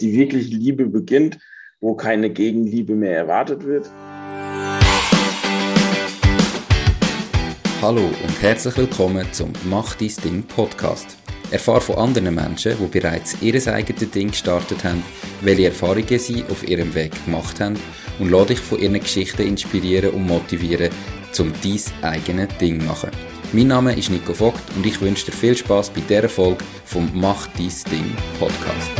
die wirkliche Liebe beginnt, wo keine Gegenliebe mehr erwartet wird. Hallo und herzlich willkommen zum Mach dein Ding Podcast. Erfahre von anderen Menschen, die bereits ihr eigenes Ding gestartet haben, welche Erfahrungen sie auf ihrem Weg gemacht haben und lade dich von ihren Geschichten inspirieren und motivieren, um dein eigenes Ding zu machen. Mein Name ist Nico Vogt und ich wünsche dir viel Spaß bei dieser Folge vom Mach dein Ding Podcast.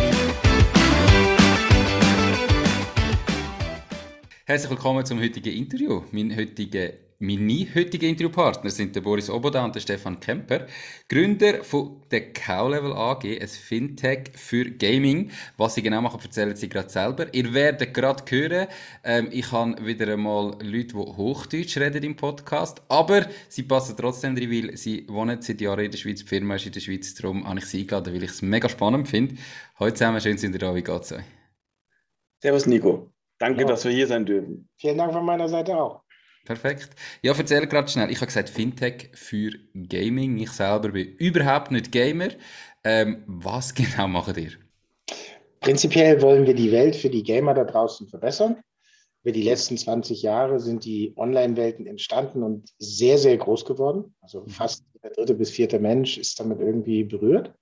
Herzlich willkommen zum heutigen Interview. Mein heutiger meine heutigen Interviewpartner sind der Boris Oboda und der Stefan Kemper, Gründer von der Cow-Level AG, ein Fintech für Gaming. Was sie genau machen, erzählen sie gerade selber. Ihr werdet gerade hören, ähm, ich habe wieder einmal Leute, die Hochdeutsch reden im Podcast, aber sie passen trotzdem drin, weil sie wohnen seit Jahren in der Schweiz, die Firma ist in der Schweiz, darum habe ich sie eingeladen, weil ich es mega spannend finde. Heute zusammen, schön sind ihr da, wie geht's euch? Servus Nico. Danke, ja. dass wir hier sein dürfen. Vielen Dank von meiner Seite auch. Perfekt. Ja, erzähl gerade schnell. Ich habe gesagt Fintech für Gaming. Ich selber bin überhaupt nicht Gamer. Ähm, was genau macht ihr? Prinzipiell wollen wir die Welt für die Gamer da draußen verbessern. Über die letzten 20 Jahre sind die Online-Welten entstanden und sehr, sehr groß geworden. Also mhm. fast der dritte bis vierte Mensch ist damit irgendwie berührt.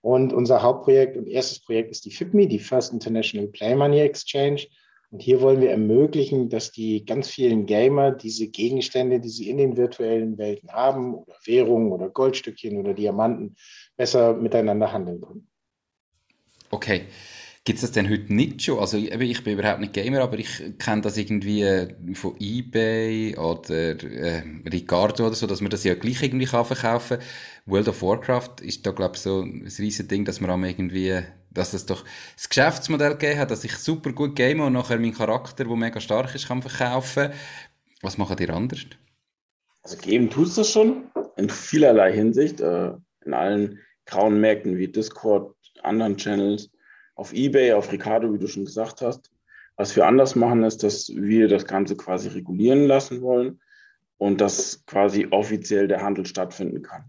Und unser Hauptprojekt und erstes Projekt ist die FIPME, die First International Play Money Exchange. Und hier wollen wir ermöglichen, dass die ganz vielen Gamer diese Gegenstände, die sie in den virtuellen Welten haben, oder Währungen oder Goldstückchen oder Diamanten, besser miteinander handeln können. Okay. Gibt es das denn heute nicht schon? Also ich bin überhaupt nicht Gamer, aber ich kenne das irgendwie äh, von eBay oder äh, Ricardo oder so, dass man das ja gleich irgendwie kann verkaufen kann. World of Warcraft ist da glaube ich so ein riesiges Ding, dass man am irgendwie, dass es doch das Geschäftsmodell gegeben hat, dass ich super gut game und nachher meinen Charakter, der mega stark ist, kann verkaufen. Was macht ihr anders? Also geben tust du schon in vielerlei Hinsicht, äh, in allen grauen Märkten wie Discord, anderen Channels auf eBay, auf Ricardo, wie du schon gesagt hast. Was wir anders machen, ist, dass wir das Ganze quasi regulieren lassen wollen und dass quasi offiziell der Handel stattfinden kann.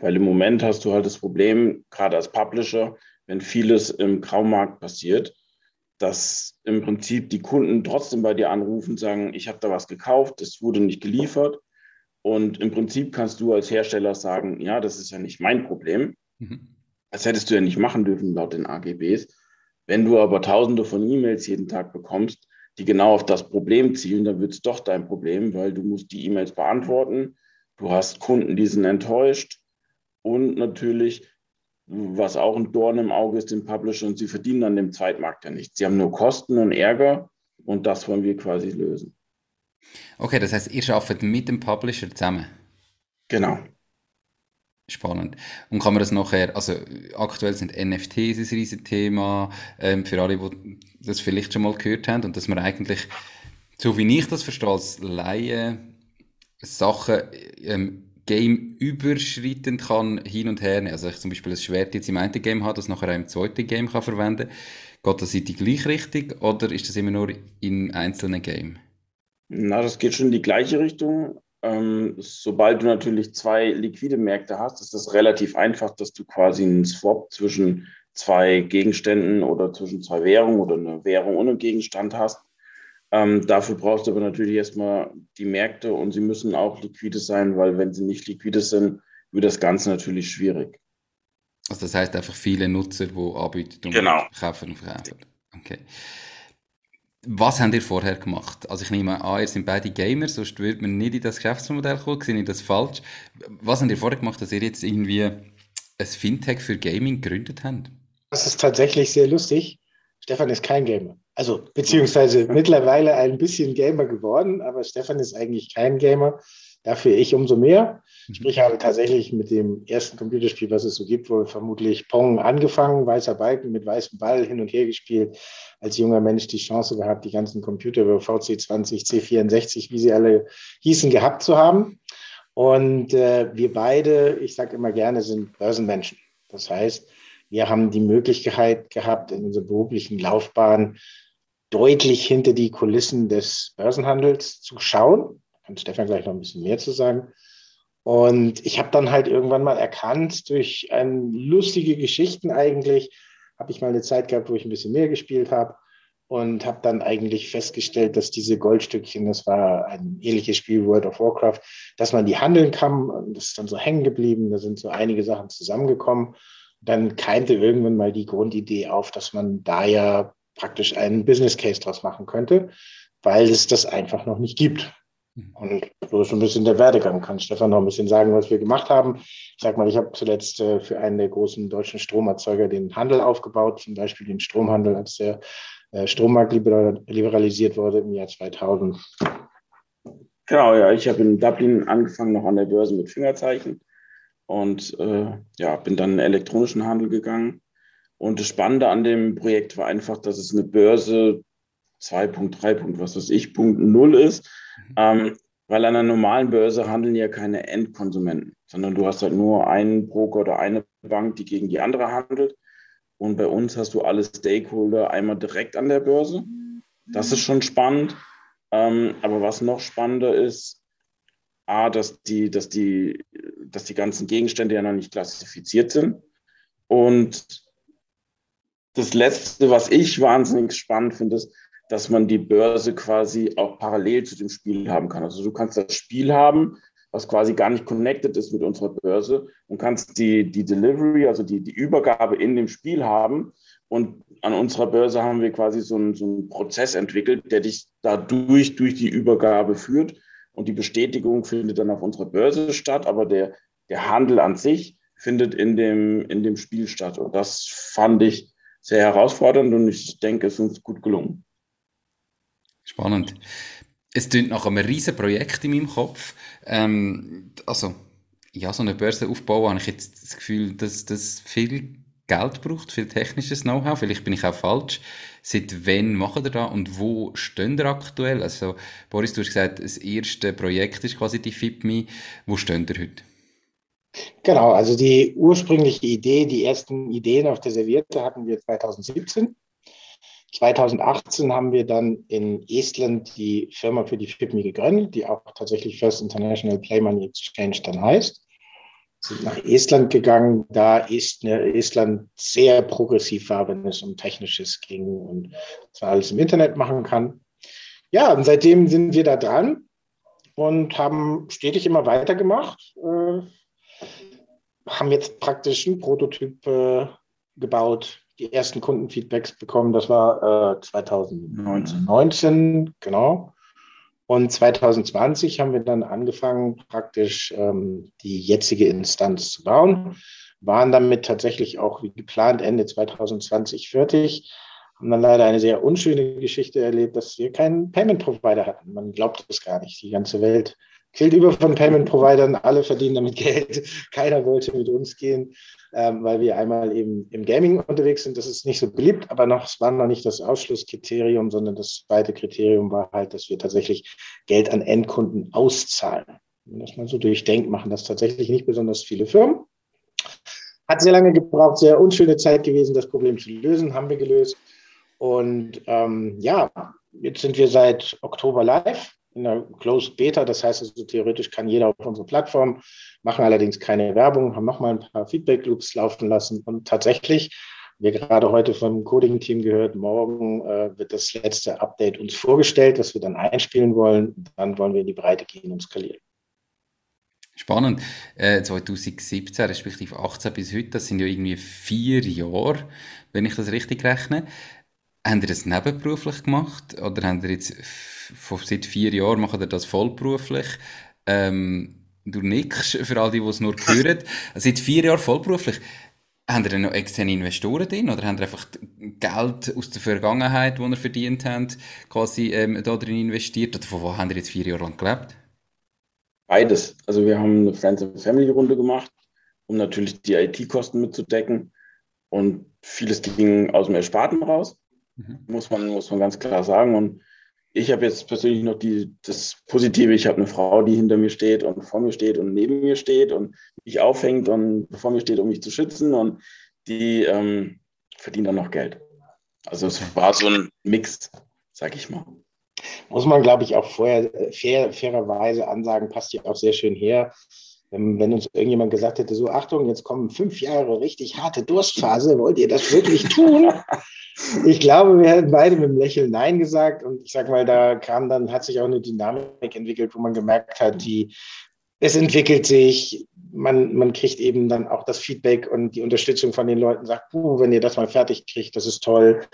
Weil im Moment hast du halt das Problem, gerade als Publisher, wenn vieles im Graumarkt passiert, dass im Prinzip die Kunden trotzdem bei dir anrufen, sagen, ich habe da was gekauft, das wurde nicht geliefert. Und im Prinzip kannst du als Hersteller sagen, ja, das ist ja nicht mein Problem. Mhm. Das hättest du ja nicht machen dürfen laut den AGBs. Wenn du aber tausende von E-Mails jeden Tag bekommst, die genau auf das Problem zielen, dann wird es doch dein Problem, weil du musst die E-Mails beantworten. Du hast Kunden, die sind enttäuscht. Und natürlich, was auch ein Dorn im Auge ist, den Publisher, und sie verdienen an dem Zweitmarkt ja nichts. Sie haben nur Kosten und Ärger und das wollen wir quasi lösen. Okay, das heißt, ihr arbeitet mit dem Publisher zusammen? Genau. Spannend. Und kann man das nachher, also aktuell sind NFTs ein riesiges Thema, ähm, für alle, die das vielleicht schon mal gehört haben, und dass man eigentlich, so wie ich das verstehe, als Laie, Sachen ähm, Game überschreitend kann hin und her nehmen. Also ich zum Beispiel ein Schwert jetzt im einen Game habe, das nachher auch im zweiten Game kann verwenden Geht das in die gleiche Richtung oder ist das immer nur in einzelnen Game? Na, das geht schon in die gleiche Richtung. Ähm, sobald du natürlich zwei liquide Märkte hast, ist es relativ einfach, dass du quasi einen Swap zwischen zwei Gegenständen oder zwischen zwei Währungen oder eine Währung ohne Gegenstand hast. Ähm, dafür brauchst du aber natürlich erstmal die Märkte und sie müssen auch liquide sein, weil wenn sie nicht liquide sind, wird das Ganze natürlich schwierig. Also das heißt einfach viele Nutzer, die anbieten und genau. kaufen und verkaufen. Okay. Was habt ihr vorher gemacht? Also ich nehme an, ihr seid beide Gamer, sonst würde man nicht in das Geschäftsmodell kommen, sehe ich das falsch? Was habt ihr vorher gemacht, dass ihr jetzt irgendwie ein Fintech für Gaming gegründet habt? Das ist tatsächlich sehr lustig. Stefan ist kein Gamer. Also beziehungsweise mittlerweile ein bisschen Gamer geworden, aber Stefan ist eigentlich kein Gamer. Dafür ich umso mehr. Mhm. Sprich, ich habe tatsächlich mit dem ersten Computerspiel, was es so gibt, wohl vermutlich Pong angefangen, weißer Balken mit weißem Ball hin und her gespielt. Als junger Mensch die Chance gehabt, die ganzen Computer über VC20, C64, wie sie alle hießen, gehabt zu haben. Und äh, wir beide, ich sage immer gerne, sind Börsenmenschen. Das heißt, wir haben die Möglichkeit gehabt, in unserer beruflichen Laufbahn deutlich hinter die Kulissen des Börsenhandels zu schauen kann Stefan gleich noch ein bisschen mehr zu sagen. Und ich habe dann halt irgendwann mal erkannt, durch ein, lustige Geschichten eigentlich, habe ich mal eine Zeit gehabt, wo ich ein bisschen mehr gespielt habe und habe dann eigentlich festgestellt, dass diese Goldstückchen, das war ein ähnliches Spiel World of Warcraft, dass man die handeln kann. Und das ist dann so hängen geblieben. Da sind so einige Sachen zusammengekommen. Dann keimte irgendwann mal die Grundidee auf, dass man da ja praktisch einen Business Case draus machen könnte, weil es das einfach noch nicht gibt. Mhm. Und so ist ein bisschen der Werdegang. Kann Stefan noch ein bisschen sagen, was wir gemacht haben? Ich sag mal, ich habe zuletzt äh, für einen der großen deutschen Stromerzeuger den Handel aufgebaut, zum Beispiel den Stromhandel, als der äh, Strommarkt liberalisiert wurde im Jahr 2000. Genau, ja, ich habe in Dublin angefangen, noch an der Börse mit Fingerzeichen und äh, ja, bin dann in den elektronischen Handel gegangen. Und das Spannende an dem Projekt war einfach, dass es eine Börse 2.3. was weiß ich, Punkt 0 ist. Mhm. Ähm, weil an einer normalen Börse handeln ja keine Endkonsumenten, sondern du hast halt nur einen Broker oder eine Bank, die gegen die andere handelt. Und bei uns hast du alle Stakeholder einmal direkt an der Börse. Das ist schon spannend. Ähm, aber was noch spannender ist, A, dass die, dass, die, dass die ganzen Gegenstände ja noch nicht klassifiziert sind. Und das Letzte, was ich wahnsinnig spannend finde, ist, dass man die Börse quasi auch parallel zu dem Spiel haben kann. Also du kannst das Spiel haben, was quasi gar nicht connected ist mit unserer Börse und kannst die, die Delivery, also die, die Übergabe in dem Spiel haben. Und an unserer Börse haben wir quasi so einen, so einen Prozess entwickelt, der dich dadurch durch die Übergabe führt. Und die Bestätigung findet dann auf unserer Börse statt, aber der, der Handel an sich findet in dem, in dem Spiel statt. Und das fand ich sehr herausfordernd und ich denke, es ist uns gut gelungen. Spannend es klingt nach einem riesen Projekt in meinem Kopf. Ähm, also, ja, so eine Börse aufbauen, habe ich jetzt das Gefühl, dass das viel Geld braucht, viel technisches Know-how. Vielleicht bin ich auch falsch. Seit wann machen ihr da und wo stehen ihr aktuell? Also, Boris, du hast gesagt, das erste Projekt ist quasi die FIPMI. Wo stehen ihr heute? Genau, also die ursprüngliche Idee, die ersten Ideen auf der Serviette hatten wir 2017. 2018 haben wir dann in Estland die Firma für die FIPMI gegründet, die auch tatsächlich First International Play Money Exchange dann heißt. Sind nach Estland gegangen, da Estland sehr progressiv war, wenn es um Technisches ging und zwar alles im Internet machen kann. Ja, und seitdem sind wir da dran und haben stetig immer weitergemacht. Äh, haben jetzt praktisch einen Prototyp äh, gebaut, die ersten Kundenfeedbacks bekommen. Das war äh, 2019, 19, genau. Und 2020 haben wir dann angefangen, praktisch ähm, die jetzige Instanz zu bauen, waren damit tatsächlich auch wie geplant Ende 2020 fertig, haben dann leider eine sehr unschöne Geschichte erlebt, dass wir keinen Payment Provider hatten. Man glaubt es gar nicht. Die ganze Welt quillt über von Payment Providern, alle verdienen damit Geld. Keiner wollte mit uns gehen ähm, weil wir einmal eben im Gaming unterwegs sind. Das ist nicht so beliebt, aber noch, es war noch nicht das Ausschlusskriterium, sondern das zweite Kriterium war halt, dass wir tatsächlich Geld an Endkunden auszahlen. Wenn das mal so durchdenkt, machen das tatsächlich nicht besonders viele Firmen. Hat sehr lange gebraucht, sehr unschöne Zeit gewesen, das Problem zu lösen, haben wir gelöst. Und ähm, ja, jetzt sind wir seit Oktober live in der Closed Beta. Das heißt also, theoretisch kann jeder auf unsere Plattform, machen allerdings keine Werbung, haben nochmal ein paar Feedback-Loops laufen lassen und tatsächlich, wir gerade heute vom Coding-Team gehört, morgen äh, wird das letzte Update uns vorgestellt, das wir dann einspielen wollen. Dann wollen wir in die Breite gehen und skalieren. Spannend. Äh, 2017, respektive 18 bis heute, das sind ja irgendwie vier Jahre, wenn ich das richtig rechne. Haben ihr das nebenberuflich gemacht oder haben ihr jetzt seit vier Jahren machen ihr das vollberuflich? Ähm, du nickst für all die, die es nur hören. Seit vier Jahren vollberuflich. Haben ihr noch externe Investoren drin oder haben ihr einfach Geld aus der Vergangenheit, das ihr verdient habt, quasi ähm, da drin investiert? Oder von wo haben ihr jetzt vier Jahre lang gelebt? Beides. Also wir haben eine Friends and Family Runde gemacht, um natürlich die IT-Kosten mitzudecken. Und vieles ging aus dem Ersparten raus. Mhm. Muss, man, muss man ganz klar sagen. Und ich habe jetzt persönlich noch die, das Positive, ich habe eine Frau, die hinter mir steht und vor mir steht und neben mir steht und mich aufhängt und vor mir steht, um mich zu schützen und die ähm, verdient dann noch Geld. Also es war so ein Mix, sag ich mal. Muss man, glaube ich, auch vorher fair, fairerweise ansagen, passt ja auch sehr schön her. Wenn, uns irgendjemand gesagt hätte, so Achtung, jetzt kommen fünf Jahre richtig harte Durstphase, wollt ihr das wirklich tun? ich glaube, wir hätten beide mit dem Lächeln Nein gesagt. Und ich sag mal, da kam dann, hat sich auch eine Dynamik entwickelt, wo man gemerkt hat, die, es entwickelt sich, man, man kriegt eben dann auch das Feedback und die Unterstützung von den Leuten, sagt, puh, wenn ihr das mal fertig kriegt, das ist toll.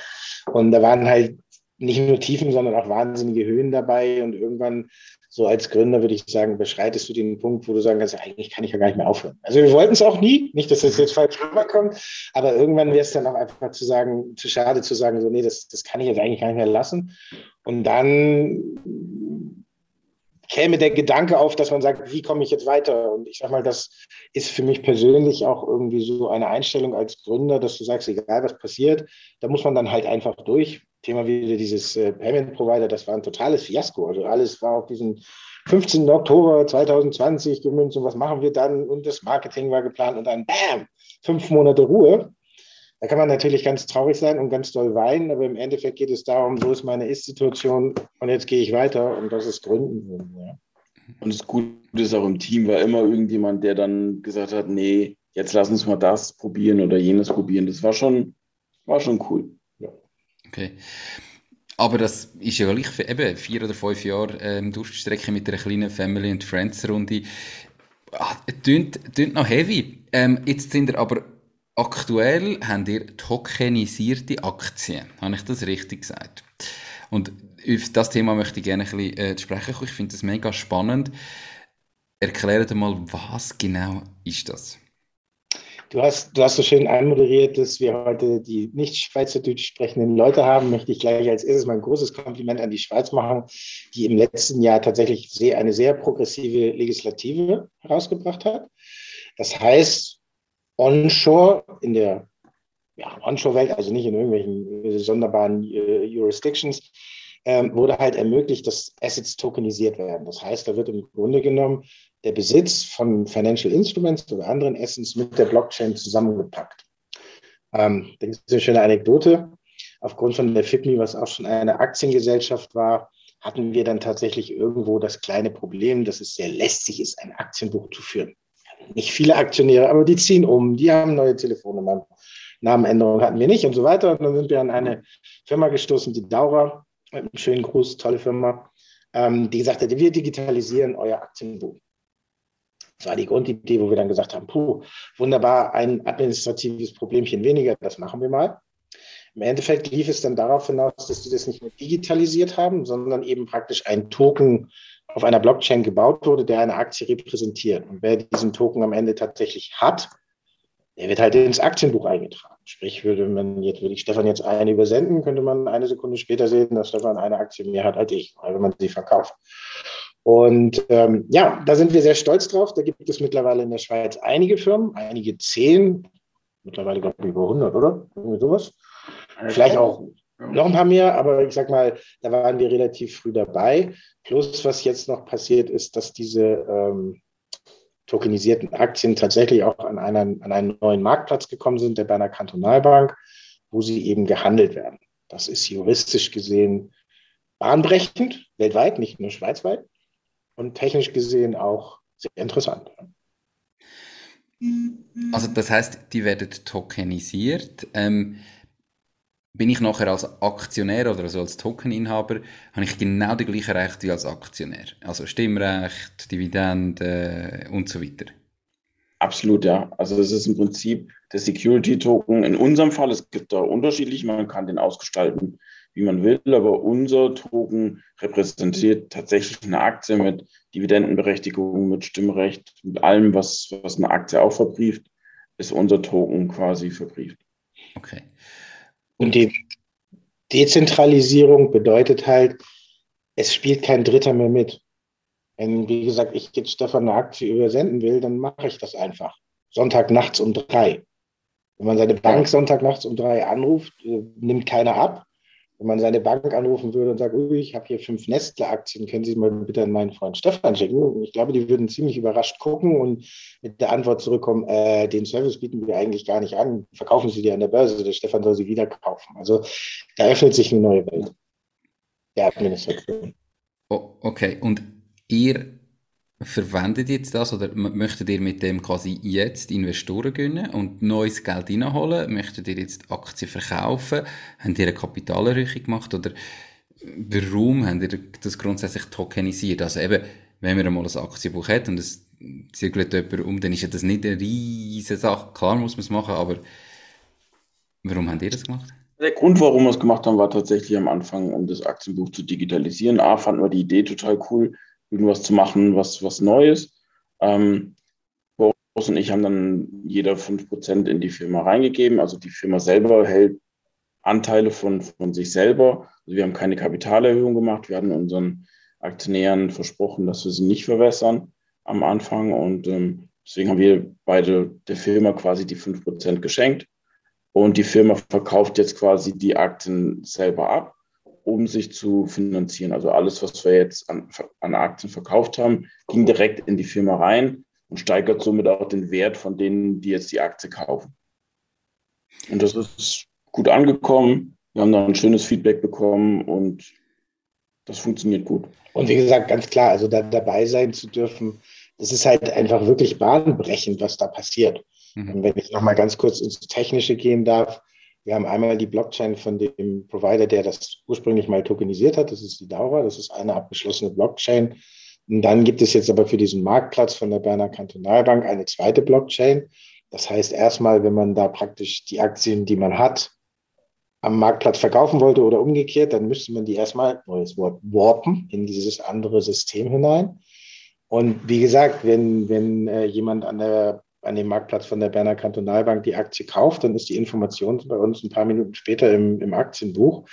Und da waren halt nicht nur Tiefen, sondern auch wahnsinnige Höhen dabei. Und irgendwann, so als Gründer, würde ich sagen, beschreitest du den Punkt, wo du sagen kannst, eigentlich kann ich ja gar nicht mehr aufhören. Also wir wollten es auch nie, nicht, dass das jetzt falsch rüberkommt, aber irgendwann wäre es dann auch einfach zu sagen, zu schade zu sagen, so, nee, das, das kann ich jetzt eigentlich gar nicht mehr lassen. Und dann käme der Gedanke auf, dass man sagt, wie komme ich jetzt weiter? Und ich sage mal, das ist für mich persönlich auch irgendwie so eine Einstellung als Gründer, dass du sagst, egal was passiert, da muss man dann halt einfach durch. Thema wieder dieses äh, Payment Provider, das war ein totales Fiasko. Also alles war auf diesen 15. Oktober 2020 gemünzt und was machen wir dann? Und das Marketing war geplant und dann bam, fünf Monate Ruhe. Da kann man natürlich ganz traurig sein und ganz doll weinen, aber im Endeffekt geht es darum, so ist meine Ist-Situation und jetzt gehe ich weiter und das ist Gründen. Ja. Und das Gute ist auch im Team war immer irgendjemand, der dann gesagt hat, nee, jetzt lass uns mal das probieren oder jenes probieren. Das war schon, war schon cool. Ja. Okay. Aber das ist ja gleich für eben vier oder fünf Jahre ähm, Durchstrecke mit einer kleinen Family- and Friends-Runde. Ah, tönt, tönt noch heavy. Ähm, jetzt sind wir aber Aktuell habt ihr tokenisierte Aktien. Habe ich das richtig gesagt? Und auf das Thema möchte ich gerne ein bisschen äh, sprechen. Ich finde das mega spannend. Erklärt mal, was genau ist das? Du hast, du hast so schön anmoderiert, dass wir heute die nicht Schweizerdeutsch sprechenden Leute haben. Möchte ich gleich als erstes mal ein großes Kompliment an die Schweiz machen, die im letzten Jahr tatsächlich sehr, eine sehr progressive Legislative herausgebracht hat. Das heißt, onshore in der ja, Onshore-Welt, also nicht in irgendwelchen sonderbaren äh, Jurisdictions, ähm, wurde halt ermöglicht, dass Assets tokenisiert werden. Das heißt, da wird im Grunde genommen der Besitz von Financial Instruments oder anderen Assets mit der Blockchain zusammengepackt. Ähm, das ist eine schöne Anekdote. Aufgrund von der FIPMI, was auch schon eine Aktiengesellschaft war, hatten wir dann tatsächlich irgendwo das kleine Problem, dass es sehr lästig ist, ein Aktienbuch zu führen nicht viele Aktionäre, aber die ziehen um, die haben neue Telefonnummern. Namenänderungen hatten wir nicht und so weiter. Und dann sind wir an eine Firma gestoßen, die Daura, einen schönen Gruß, tolle Firma, ähm, die gesagt hat, wir digitalisieren euer Aktienbuch. Das war die Grundidee, wo wir dann gesagt haben, puh, wunderbar, ein administratives Problemchen weniger, das machen wir mal. Im Endeffekt lief es dann darauf hinaus, dass die das nicht mehr digitalisiert haben, sondern eben praktisch ein Token auf einer Blockchain gebaut wurde, der eine Aktie repräsentiert. Und wer diesen Token am Ende tatsächlich hat, der wird halt ins Aktienbuch eingetragen. Sprich, würde man jetzt, würde ich Stefan jetzt eine übersenden, könnte man eine Sekunde später sehen, dass Stefan eine Aktie mehr hat als ich, wenn man sie verkauft. Und ähm, ja, da sind wir sehr stolz drauf. Da gibt es mittlerweile in der Schweiz einige Firmen, einige zehn, mittlerweile glaube ich über 100, oder? Irgendwie sowas. Vielleicht auch noch ein paar mehr, aber ich sag mal, da waren wir relativ früh dabei. Plus, was jetzt noch passiert ist, dass diese ähm, tokenisierten Aktien tatsächlich auch an, einen, an einen neuen Marktplatz gekommen sind, der bei einer Kantonalbank, wo sie eben gehandelt werden. Das ist juristisch gesehen bahnbrechend, weltweit, nicht nur schweizweit, und technisch gesehen auch sehr interessant. Also das heißt, die werden tokenisiert. Ähm, bin ich nachher als Aktionär oder also als Tokeninhaber, habe ich genau die gleichen Rechte wie als Aktionär. Also Stimmrecht, Dividende und so weiter. Absolut, ja. Also es ist im Prinzip der Security-Token. In unserem Fall, es gibt da unterschiedlich, man kann den ausgestalten, wie man will, aber unser Token repräsentiert tatsächlich eine Aktie mit Dividendenberechtigung, mit Stimmrecht, mit allem, was, was eine Aktie auch verbrieft, ist unser Token quasi verbrieft. Okay. Und die Dezentralisierung bedeutet halt, es spielt kein Dritter mehr mit. Wenn, wie gesagt, ich jetzt Stefan eine Aktie übersenden will, dann mache ich das einfach. Sonntag nachts um drei. Wenn man seine Bank Sonntag nachts um drei anruft, äh, nimmt keiner ab wenn man seine Bank anrufen würde und sagt, ich habe hier fünf Nestle-Aktien, können Sie mal bitte an meinen Freund Stefan schicken? Ich glaube, die würden ziemlich überrascht gucken und mit der Antwort zurückkommen, äh, den Service bieten wir eigentlich gar nicht an, verkaufen Sie die an der Börse, der Stefan soll sie wieder kaufen. Also da öffnet sich eine neue Welt der Administration. Oh, okay, und ihr Verwendet jetzt das oder möchtet ihr mit dem quasi jetzt Investoren gewinnen und neues Geld reinholen? Möchtet ihr jetzt Aktien verkaufen? Habt ihr eine Kapitalerhöhung gemacht oder warum habt ihr das grundsätzlich tokenisiert? Also eben, wenn man einmal ein Aktienbuch hat und es zirkelt jemand um, dann ist ja das nicht eine riesige Sache. Klar muss man es machen, aber warum habt ihr das gemacht? Der Grund, warum wir es gemacht haben, war tatsächlich am Anfang, um das Aktienbuch zu digitalisieren. A, fanden wir die Idee total cool, irgendwas zu machen, was, was Neues. Ähm, Boris und ich haben dann jeder 5% in die Firma reingegeben. Also die Firma selber hält Anteile von, von sich selber. Also wir haben keine Kapitalerhöhung gemacht. Wir hatten unseren Aktionären versprochen, dass wir sie nicht verwässern am Anfang. Und ähm, deswegen haben wir beide der Firma quasi die 5% geschenkt. Und die Firma verkauft jetzt quasi die Aktien selber ab, um sich zu finanzieren. Also alles, was wir jetzt an, an Aktien verkauft haben, ging direkt in die Firma rein und steigert somit auch den Wert von denen, die jetzt die Aktie kaufen. Und das ist gut angekommen. Wir haben da ein schönes Feedback bekommen und das funktioniert gut. Und wie gesagt, ganz klar, also da dabei sein zu dürfen, das ist halt einfach wirklich bahnbrechend, was da passiert. Mhm. Und wenn ich nochmal ganz kurz ins Technische gehen darf, wir haben einmal die Blockchain von dem Provider, der das ursprünglich mal tokenisiert hat. Das ist die Daura. Das ist eine abgeschlossene Blockchain. Und dann gibt es jetzt aber für diesen Marktplatz von der Berner Kantonalbank eine zweite Blockchain. Das heißt, erstmal, wenn man da praktisch die Aktien, die man hat, am Marktplatz verkaufen wollte oder umgekehrt, dann müsste man die erstmal, neues Wort, warpen in dieses andere System hinein. Und wie gesagt, wenn, wenn äh, jemand an der an dem Marktplatz von der Berner Kantonalbank die Aktie kauft, dann ist die Information bei uns ein paar Minuten später im, im Aktienbuch.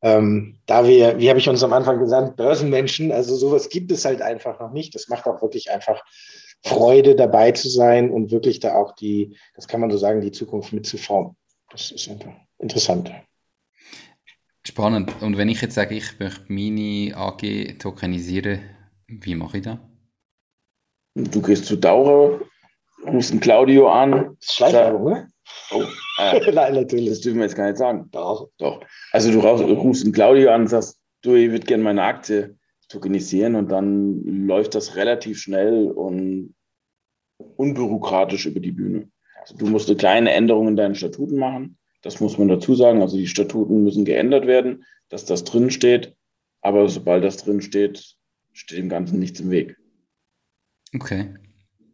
Ähm, da wir, wie habe ich uns am Anfang gesagt, Börsenmenschen, also sowas gibt es halt einfach noch nicht. Das macht auch wirklich einfach Freude, dabei zu sein und wirklich da auch die, das kann man so sagen, die Zukunft mitzuformen. Das ist einfach interessant. Spannend. Und wenn ich jetzt sage, ich möchte meine AG tokenisieren, wie mache ich das? Du gehst zu Dauer rufst einen Claudio an. Schleichwerbung, ne? Oh, äh, Nein, natürlich. Das dürfen wir jetzt gar nicht sagen. Doch. Doch. Also du rufst einen Claudio an und sagst, du, ich würde gerne meine Aktie tokenisieren und dann läuft das relativ schnell und unbürokratisch über die Bühne. Also du musst eine kleine Änderung in deinen Statuten machen. Das muss man dazu sagen. Also die Statuten müssen geändert werden, dass das drin steht. Aber sobald das drin steht, steht dem Ganzen nichts im Weg. Okay.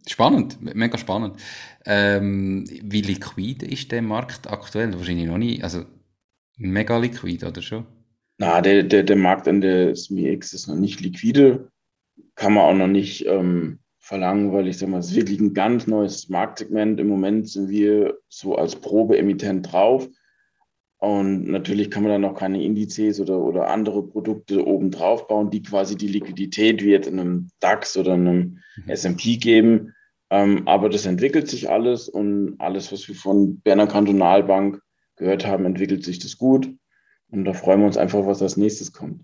Spannend, mega spannend. Ähm, wie liquid ist der Markt aktuell? Wahrscheinlich noch nie, also mega liquid, oder schon? Na, der, der, der Markt an der SMIX ist noch nicht liquide, kann man auch noch nicht ähm, verlangen, weil ich sage mal, es ist wirklich ein ganz neues Marktsegment. Im Moment sind wir so als Probeemittent drauf. Und natürlich kann man dann noch keine Indizes oder, oder andere Produkte oben drauf bauen, die quasi die Liquidität wie jetzt in einem DAX oder einem mhm. SP geben. Ähm, aber das entwickelt sich alles und alles, was wir von Berner Kantonalbank gehört haben, entwickelt sich das gut. Und da freuen wir uns einfach, was als nächstes kommt.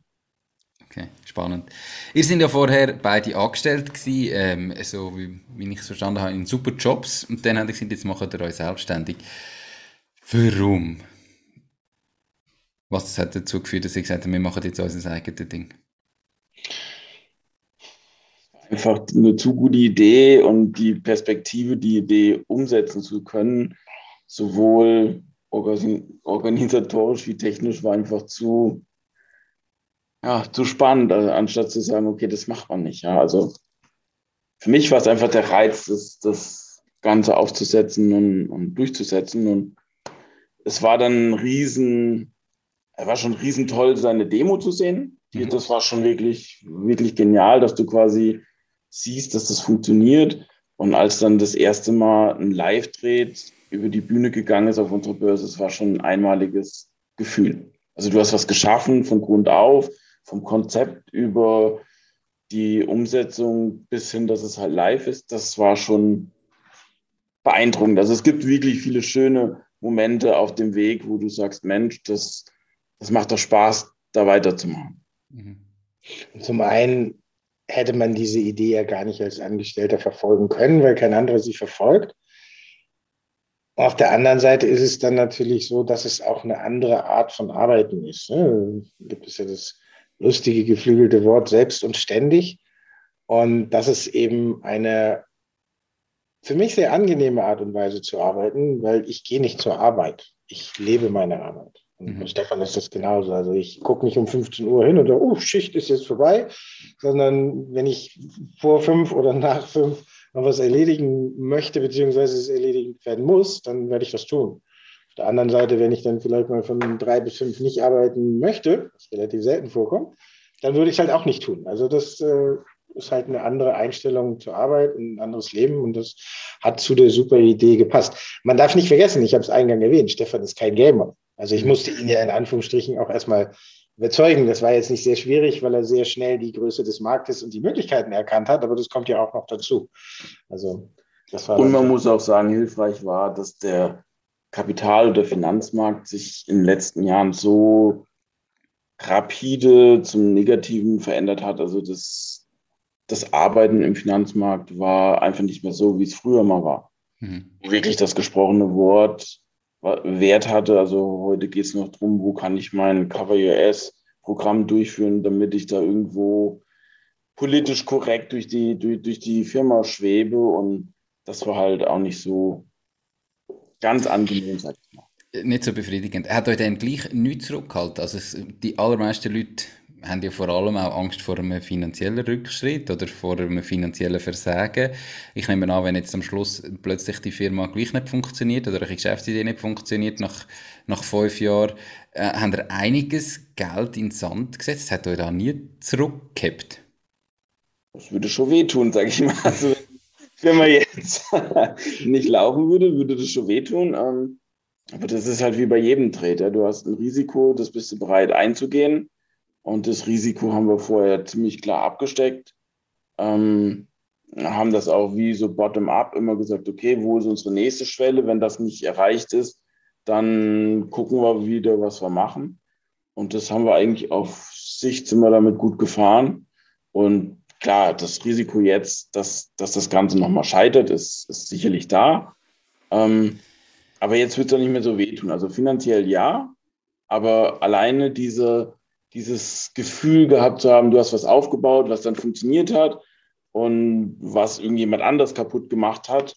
Okay, spannend. Ihr seid ja vorher beide angestellt gewesen, ähm, so wie, wie ich es verstanden habe, in super Jobs. Und dann habe gesagt, jetzt macht ihr euch selbstständig. Warum? Was hat dazu geführt, dass ihr gesagt habt, wir machen jetzt unser eigenes Ding? Einfach eine zu gute Idee und die Perspektive, die Idee umsetzen zu können, sowohl organisatorisch wie technisch, war einfach zu, ja, zu spannend, also anstatt zu sagen, okay, das macht man nicht. Ja, also für mich war es einfach der Reiz, das, das Ganze aufzusetzen und, und durchzusetzen. Und es war dann ein riesen er war schon riesen toll, seine Demo zu sehen. Mhm. Das war schon wirklich, wirklich genial, dass du quasi siehst, dass das funktioniert. Und als dann das erste Mal ein Live-Dreh über die Bühne gegangen ist auf unserer Börse, es war schon ein einmaliges Gefühl. Also du hast was geschaffen von Grund auf, vom Konzept über die Umsetzung bis hin, dass es halt live ist. Das war schon beeindruckend. Also es gibt wirklich viele schöne Momente auf dem Weg, wo du sagst, Mensch, das das macht doch Spaß, da weiterzumachen. Mhm. Zum einen hätte man diese Idee ja gar nicht als Angestellter verfolgen können, weil kein anderer sie verfolgt. Auf der anderen Seite ist es dann natürlich so, dass es auch eine andere Art von Arbeiten ist. Ne? Gibt es ja das lustige, geflügelte Wort selbst und ständig. Und das ist eben eine für mich sehr angenehme Art und Weise zu arbeiten, weil ich gehe nicht zur Arbeit. Ich lebe meine Arbeit. Mhm. Stefan ist das genauso. Also ich gucke nicht um 15 Uhr hin und sage, oh, Schicht ist jetzt vorbei, sondern wenn ich vor fünf oder nach fünf noch was erledigen möchte, beziehungsweise es erledigt werden muss, dann werde ich das tun. Auf der anderen Seite, wenn ich dann vielleicht mal von drei bis fünf nicht arbeiten möchte, was relativ selten vorkommt, dann würde ich es halt auch nicht tun. Also das äh, ist halt eine andere Einstellung zur Arbeit, ein anderes Leben und das hat zu der super Idee gepasst. Man darf nicht vergessen, ich habe es eingangs erwähnt, Stefan ist kein Gamer. Also ich musste ihn ja in Anführungsstrichen auch erstmal überzeugen. Das war jetzt nicht sehr schwierig, weil er sehr schnell die Größe des Marktes und die Möglichkeiten erkannt hat, aber das kommt ja auch noch dazu. Also das war und man muss auch sagen, hilfreich war, dass der Kapital- oder Finanzmarkt sich in den letzten Jahren so rapide zum Negativen verändert hat. Also das das Arbeiten im Finanzmarkt war einfach nicht mehr so, wie es früher mal war. Mhm. Wirklich das gesprochene Wort Wert hatte. Also heute geht es noch darum, wo kann ich mein Cover US Programm durchführen, damit ich da irgendwo politisch korrekt durch die, durch, durch die Firma schwebe. Und das war halt auch nicht so ganz angenehm, sag ich mal. Nicht so befriedigend. Er hat euch dann gleich nichts zurückgehalten. Also es, die allermeisten Leute haben ja vor allem auch Angst vor einem finanziellen Rückschritt oder vor einem finanziellen Versagen. Ich nehme an, wenn jetzt am Schluss plötzlich die Firma gleich nicht funktioniert oder eine Geschäftsidee nicht funktioniert nach, nach fünf Jahren, äh, haben ihr einiges Geld in den Sand gesetzt. Das hat euch da nie zurückgehabt? Das würde schon wehtun, sage ich mal. Also, wenn man jetzt nicht laufen würde, würde das schon wehtun. Ähm, aber das ist halt wie bei jedem Trader. Du hast ein Risiko, das bist du bereit einzugehen. Und das Risiko haben wir vorher ziemlich klar abgesteckt. Ähm, haben das auch wie so bottom-up immer gesagt, okay, wo ist unsere nächste Schwelle? Wenn das nicht erreicht ist, dann gucken wir wieder, was wir machen. Und das haben wir eigentlich auf Sicht, sind wir damit gut gefahren. Und klar, das Risiko jetzt, dass, dass das Ganze nochmal scheitert, ist, ist sicherlich da. Ähm, aber jetzt wird es doch nicht mehr so wehtun. Also finanziell ja, aber alleine diese, dieses Gefühl gehabt zu haben, du hast was aufgebaut, was dann funktioniert hat und was irgendjemand anders kaputt gemacht hat.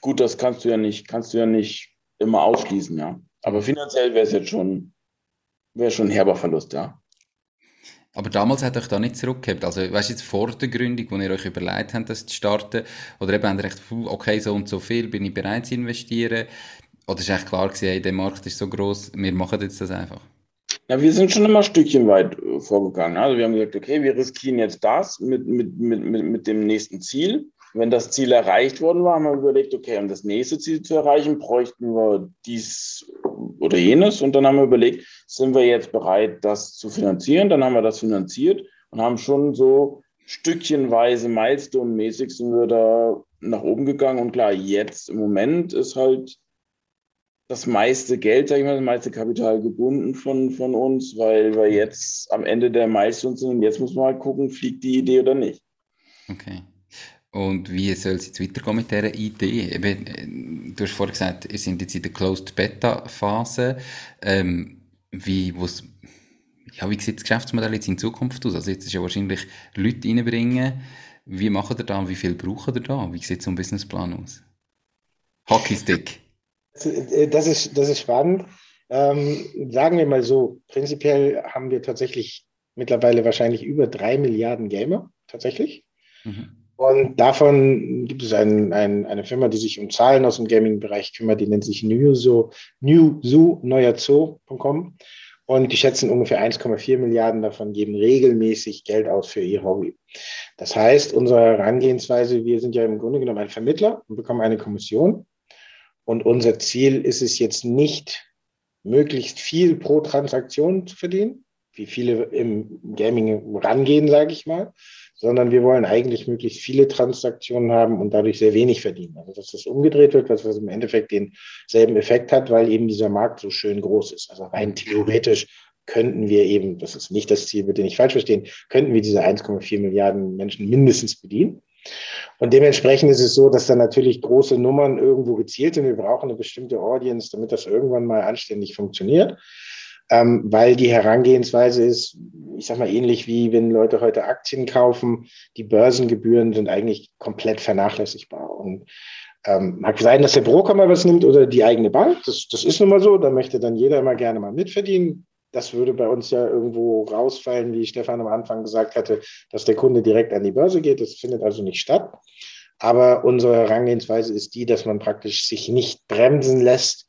Gut, das kannst du ja nicht, kannst du ja nicht immer ausschließen, ja. Aber finanziell wäre es jetzt schon, wäre schon ein herber Verlust, ja. Aber damals hat euch da nicht zurückgehabt. Also, weißt du, jetzt vor der Gründung, wo ihr euch überlegt habt, das zu starten, oder eben habt ihr recht, okay, so und so viel bin ich bereit zu investieren? Oder ist echt klar gewesen, hey, der Markt ist so groß, wir machen jetzt das einfach? Ja, wir sind schon immer ein Stückchen weit äh, vorgegangen. Also wir haben gesagt, okay, wir riskieren jetzt das mit, mit, mit, mit, mit dem nächsten Ziel. Wenn das Ziel erreicht worden war, haben wir überlegt, okay, um das nächste Ziel zu erreichen, bräuchten wir dies oder jenes. Und dann haben wir überlegt, sind wir jetzt bereit, das zu finanzieren? Dann haben wir das finanziert und haben schon so stückchenweise, Milestone-mäßig sind wir da nach oben gegangen. Und klar, jetzt im Moment ist halt das meiste Geld, sag ich mal, das meiste Kapital gebunden von, von uns, weil wir jetzt am Ende der Milestones sind und jetzt muss man halt gucken, fliegt die Idee oder nicht. Okay. Und wie soll es jetzt weitergehen mit dieser Idee? Eben, äh, du hast vorhin gesagt, ihr seid jetzt in der Closed Beta Phase. Ähm, wie, ja, wie sieht das Geschäftsmodell jetzt in Zukunft aus? Also jetzt ist ja wahrscheinlich Leute reinbringen. Wie macht ihr da? Wie viel braucht ihr da? Wie sieht so ein Businessplan aus? Hockeystick. Äh, das ist, das ist spannend. Ähm, sagen wir mal so, prinzipiell haben wir tatsächlich mittlerweile wahrscheinlich über drei Milliarden Gamer, tatsächlich. Mhm. Und davon gibt es ein, ein, eine Firma, die sich um Zahlen aus dem Gaming-Bereich kümmert, die nennt sich Newzoo, Newzoo, neuerzoo.com. Und die schätzen ungefähr 1,4 Milliarden davon, geben regelmäßig Geld aus für ihr Hobby. Das heißt, unsere Herangehensweise, wir sind ja im Grunde genommen ein Vermittler und bekommen eine Kommission. Und unser Ziel ist es jetzt nicht, möglichst viel pro Transaktion zu verdienen, wie viele im Gaming rangehen, sage ich mal, sondern wir wollen eigentlich möglichst viele Transaktionen haben und dadurch sehr wenig verdienen. Also dass das umgedreht wird, was, was im Endeffekt denselben Effekt hat, weil eben dieser Markt so schön groß ist. Also rein theoretisch könnten wir eben, das ist nicht das Ziel, bitte nicht falsch verstehen, könnten wir diese 1,4 Milliarden Menschen mindestens bedienen. Und dementsprechend ist es so, dass da natürlich große Nummern irgendwo gezielt sind. Wir brauchen eine bestimmte Audience, damit das irgendwann mal anständig funktioniert. ähm, weil die Herangehensweise ist, ich sag mal, ähnlich wie wenn Leute heute Aktien kaufen, die Börsengebühren sind eigentlich komplett vernachlässigbar. Und ähm, mag sein, dass der Broker mal was nimmt oder die eigene Bank. Das, das ist nun mal so. Da möchte dann jeder immer gerne mal mitverdienen. Das würde bei uns ja irgendwo rausfallen, wie Stefan am Anfang gesagt hatte, dass der Kunde direkt an die Börse geht. Das findet also nicht statt. Aber unsere Herangehensweise ist die, dass man praktisch sich nicht bremsen lässt,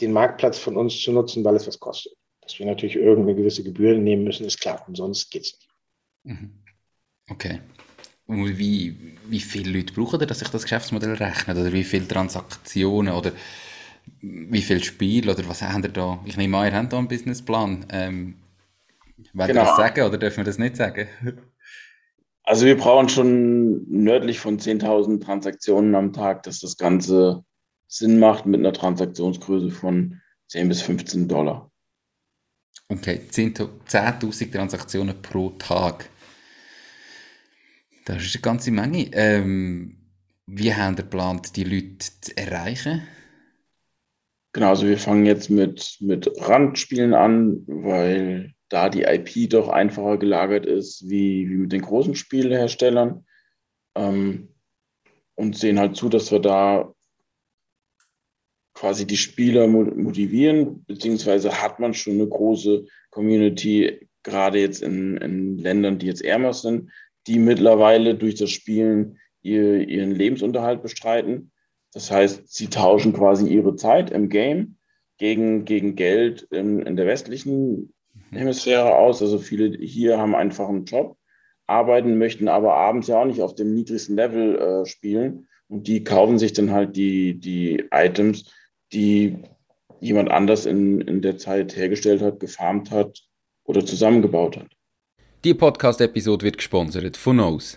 den Marktplatz von uns zu nutzen, weil es was kostet. Dass wir natürlich irgendeine gewisse Gebühr nehmen müssen, ist klar. Und sonst geht es nicht. Mhm. Okay. Und wie, wie viele Leute brauchen ihr, dass sich das Geschäftsmodell rechnet? Oder wie viele Transaktionen? Oder wie viel Spiel? Oder was haben ihr da? Ich nehme an, ihr habt da einen Businessplan. Ähm, wollt genau. ihr das sagen oder dürfen wir das nicht sagen? Also wir brauchen schon nördlich von 10.000 Transaktionen am Tag, dass das Ganze Sinn macht mit einer Transaktionsgröße von 10 bis 15 Dollar. Okay, 10.000 Transaktionen pro Tag. Das ist eine ganze Menge. Ähm, wie haben ihr geplant, die Leute zu erreichen? Genau, also wir fangen jetzt mit, mit Randspielen an, weil da die IP doch einfacher gelagert ist wie, wie mit den großen Spielherstellern. Ähm, und sehen halt zu, dass wir da quasi die Spieler motivieren, beziehungsweise hat man schon eine große Community, gerade jetzt in, in Ländern, die jetzt ärmer sind, die mittlerweile durch das Spielen ihr, ihren Lebensunterhalt bestreiten. Das heißt, sie tauschen quasi ihre Zeit im Game gegen, gegen Geld in, in der westlichen mhm. Hemisphäre aus. Also viele hier haben einfach einen Job, arbeiten, möchten aber abends ja auch nicht auf dem niedrigsten Level äh, spielen. Und die kaufen sich dann halt die, die Items, die jemand anders in, in der Zeit hergestellt hat, gefarmt hat oder zusammengebaut hat. Die Podcast-Episode wird gesponsert von Nose,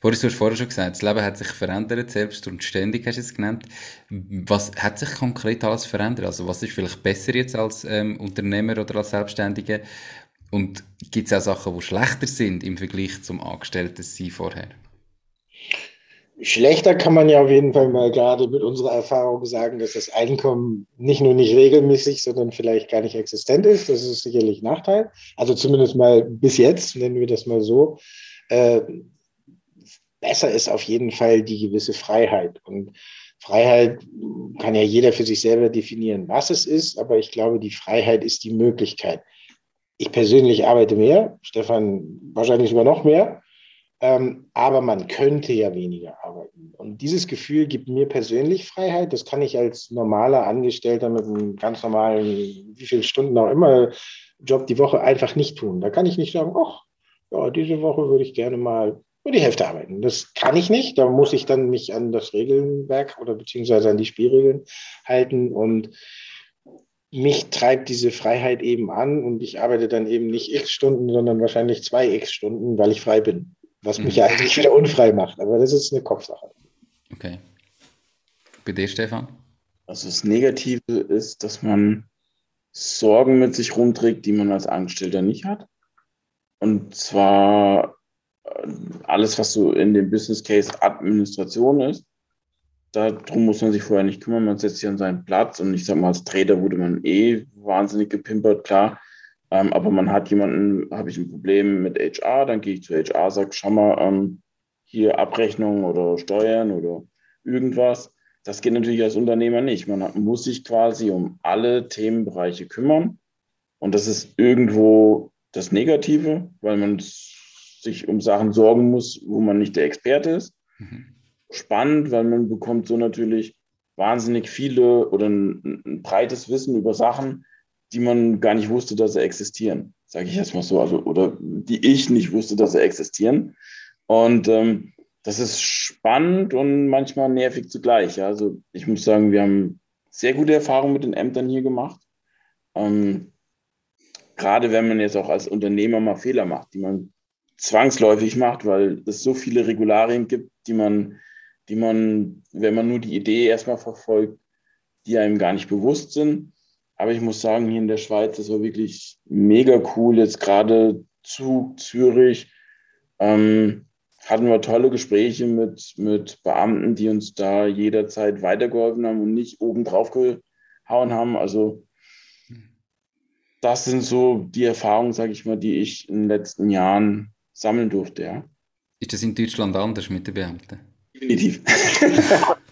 Boris, du hast vorher schon gesagt, das Leben hat sich verändert, selbst und ständig hast du es genannt. Was hat sich konkret alles verändert? Also was ist vielleicht besser jetzt als ähm, Unternehmer oder als Selbstständige? Und gibt es auch Sachen, die schlechter sind im Vergleich zum Angestellten sein vorher? Schlechter kann man ja auf jeden Fall mal gerade mit unserer Erfahrung sagen, dass das Einkommen nicht nur nicht regelmäßig, sondern vielleicht gar nicht existent ist. Das ist sicherlich ein Nachteil. Also zumindest mal bis jetzt, nennen wir das mal so. Besser ist auf jeden Fall die gewisse Freiheit. Und Freiheit kann ja jeder für sich selber definieren, was es ist, aber ich glaube, die Freiheit ist die Möglichkeit. Ich persönlich arbeite mehr, Stefan wahrscheinlich sogar noch mehr, ähm, aber man könnte ja weniger arbeiten. Und dieses Gefühl gibt mir persönlich Freiheit. Das kann ich als normaler Angestellter mit einem ganz normalen, wie viele Stunden auch immer, Job die Woche einfach nicht tun. Da kann ich nicht sagen, ach, ja, diese Woche würde ich gerne mal nur die Hälfte arbeiten. Das kann ich nicht. Da muss ich dann mich an das Regelwerk oder beziehungsweise an die Spielregeln halten. Und mich treibt diese Freiheit eben an und ich arbeite dann eben nicht x Stunden, sondern wahrscheinlich zwei x Stunden, weil ich frei bin. Was mich mhm. ja eigentlich wieder unfrei macht. Aber das ist eine Kopfsache. Okay. Dir, Stefan? Also das Negative ist, dass man Sorgen mit sich rumträgt, die man als Angestellter nicht hat. Und zwar alles, was so in dem Business Case Administration ist, darum muss man sich vorher nicht kümmern. Man setzt sich an seinen Platz und ich sag mal, als Trader wurde man eh wahnsinnig gepimpert, klar. Ähm, aber man hat jemanden, habe ich ein Problem mit HR, dann gehe ich zu HR, sage, schau mal, ähm, hier Abrechnung oder Steuern oder irgendwas. Das geht natürlich als Unternehmer nicht. Man hat, muss sich quasi um alle Themenbereiche kümmern. Und das ist irgendwo das Negative, weil man sich um Sachen sorgen muss, wo man nicht der Experte ist. Mhm. Spannend, weil man bekommt so natürlich wahnsinnig viele oder ein, ein, breites Wissen über Sachen, die man gar nicht wusste, dass sie existieren, sage ich jetzt mal so, also oder die ich nicht wusste, dass sie existieren. Und ähm, das ist spannend und manchmal nervig zugleich. Ja. Also ich muss sagen, wir haben sehr gute Erfahrungen mit den Ämtern hier gemacht. Ähm, gerade wenn man jetzt auch als Unternehmer mal Fehler macht, die man zwangsläufig macht, weil es so viele Regularien gibt, die man, die man, wenn man nur die Idee erstmal verfolgt, die einem gar nicht bewusst sind. Aber ich muss sagen, hier in der Schweiz, das war wirklich mega cool. Jetzt gerade Zug, Zürich, ähm, hatten wir tolle Gespräche mit, mit Beamten, die uns da jederzeit weitergeholfen haben und nicht oben drauf gehauen haben. Also das sind so die Erfahrungen, sage ich mal, die ich in den letzten Jahren sammeln durfte. Ja. Ist das in Deutschland anders mit den Beamten? Definitiv.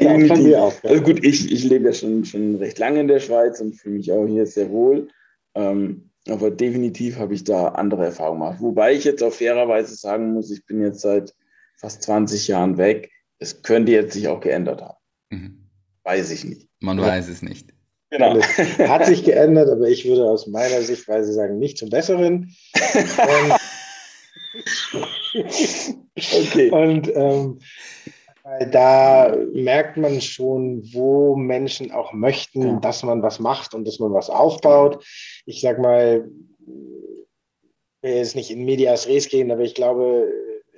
Definitiv. Ja, auch, ja. Also gut, ich, ich lebe ja schon, schon recht lange in der Schweiz und fühle mich auch hier sehr wohl. Ähm, aber definitiv habe ich da andere Erfahrungen gemacht. Wobei ich jetzt auch fairerweise sagen muss, ich bin jetzt seit fast 20 Jahren weg. Es könnte jetzt sich auch geändert haben. Mhm. Weiß ich nicht. Man ja. weiß es nicht. Genau. Hat sich geändert, aber ich würde aus meiner Sichtweise sagen, nicht zum Besseren. Und, okay. Und ähm, da merkt man schon, wo Menschen auch möchten, ja. dass man was macht und dass man was aufbaut. Ich sag mal, ich will jetzt nicht in Medias Res gehen, aber ich glaube,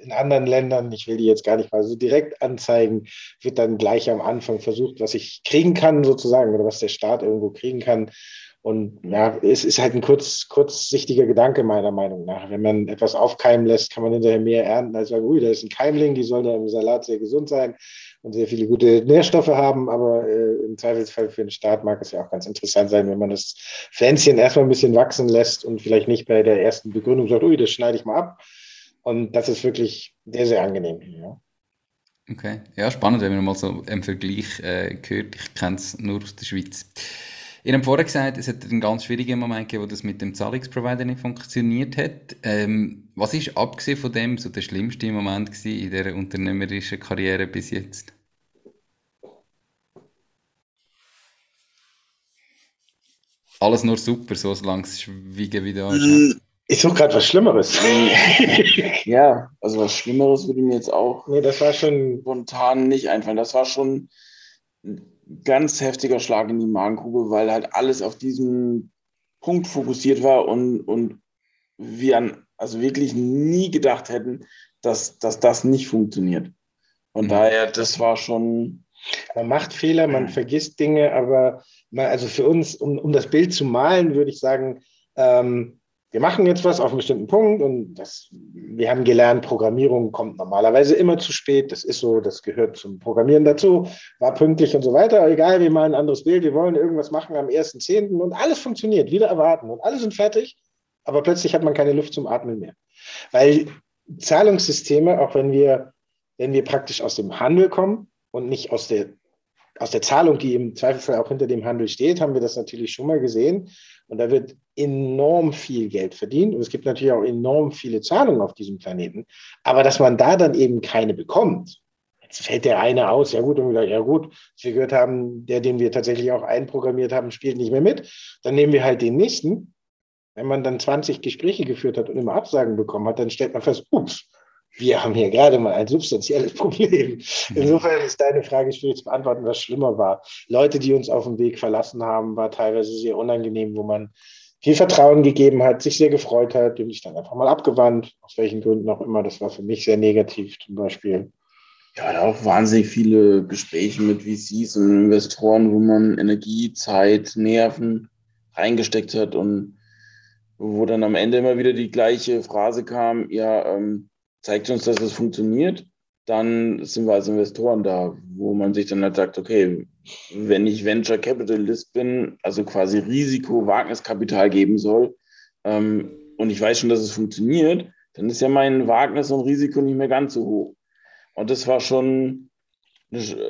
in anderen Ländern, ich will die jetzt gar nicht mal so direkt anzeigen, wird dann gleich am Anfang versucht, was ich kriegen kann sozusagen oder was der Staat irgendwo kriegen kann. Und ja, es ist halt ein kurz, kurzsichtiger Gedanke meiner Meinung nach. Wenn man etwas aufkeimen lässt, kann man hinterher mehr ernten, als sagen, ui, da ist ein Keimling, die soll da im Salat sehr gesund sein und sehr viele gute Nährstoffe haben. Aber äh, im Zweifelsfall für den Staat mag es ja auch ganz interessant sein, wenn man das Pflänzchen erstmal ein bisschen wachsen lässt und vielleicht nicht bei der ersten Begründung sagt, ui, das schneide ich mal ab. Und das ist wirklich sehr, sehr angenehm hier. Ja. Okay, ja, spannend, wenn man mal so einen Vergleich äh, gehört. Ich kenne es nur aus der Schweiz. Ihr habt vorher gesagt, es hat einen ganz schwierigen Moment gegeben, wo das mit dem Zahlungsprovider nicht funktioniert hat. Ähm, was ist abgesehen von dem so der schlimmste Moment in der unternehmerischen Karriere bis jetzt? Alles nur super, so solange es schwiegen wie da ist. Ich suche gerade was Schlimmeres. ja, also was Schlimmeres würde mir jetzt auch nee, das war schon spontan nicht einfallen. Das war schon ganz heftiger Schlag in die Magengrube, weil halt alles auf diesen Punkt fokussiert war und, und wir an, also wirklich nie gedacht hätten, dass, dass das nicht funktioniert. Von mhm. daher, das war schon. Man macht Fehler, man vergisst Dinge, aber man, also für uns, um, um das Bild zu malen, würde ich sagen, ähm, wir machen jetzt was auf einen bestimmten Punkt und das, wir haben gelernt, Programmierung kommt normalerweise immer zu spät. Das ist so, das gehört zum Programmieren dazu, war pünktlich und so weiter. Egal, wir malen ein anderes Bild, wir wollen irgendwas machen am 1.10. und alles funktioniert, wieder erwarten und alle sind fertig, aber plötzlich hat man keine Luft zum Atmen mehr. Weil Zahlungssysteme, auch wenn wir, wenn wir praktisch aus dem Handel kommen und nicht aus der aus der Zahlung, die im Zweifelsfall auch hinter dem Handel steht, haben wir das natürlich schon mal gesehen. Und da wird enorm viel Geld verdient. Und es gibt natürlich auch enorm viele Zahlungen auf diesem Planeten. Aber dass man da dann eben keine bekommt, jetzt fällt der eine aus, ja gut, und wir sagen, ja gut, wir gehört haben, der, den wir tatsächlich auch einprogrammiert haben, spielt nicht mehr mit. Dann nehmen wir halt den nächsten. Wenn man dann 20 Gespräche geführt hat und immer Absagen bekommen hat, dann stellt man fest, ups, wir haben hier gerade mal ein substanzielles Problem. Insofern ist deine Frage schwierig zu beantworten, was schlimmer war. Leute, die uns auf dem Weg verlassen haben, war teilweise sehr unangenehm, wo man viel Vertrauen gegeben hat, sich sehr gefreut hat, und sich dann einfach mal abgewandt, aus welchen Gründen auch immer. Das war für mich sehr negativ zum Beispiel. Ja, auch wahnsinnig viele Gespräche mit VCs und Investoren, wo man Energie, Zeit, Nerven reingesteckt hat und wo dann am Ende immer wieder die gleiche Phrase kam, ja, ähm, zeigt uns, dass es funktioniert, dann sind wir als Investoren da, wo man sich dann halt sagt, okay, wenn ich Venture Capitalist bin, also quasi Risiko, Wagniskapital geben soll, ähm, und ich weiß schon, dass es funktioniert, dann ist ja mein Wagnis und Risiko nicht mehr ganz so hoch. Und das war schon,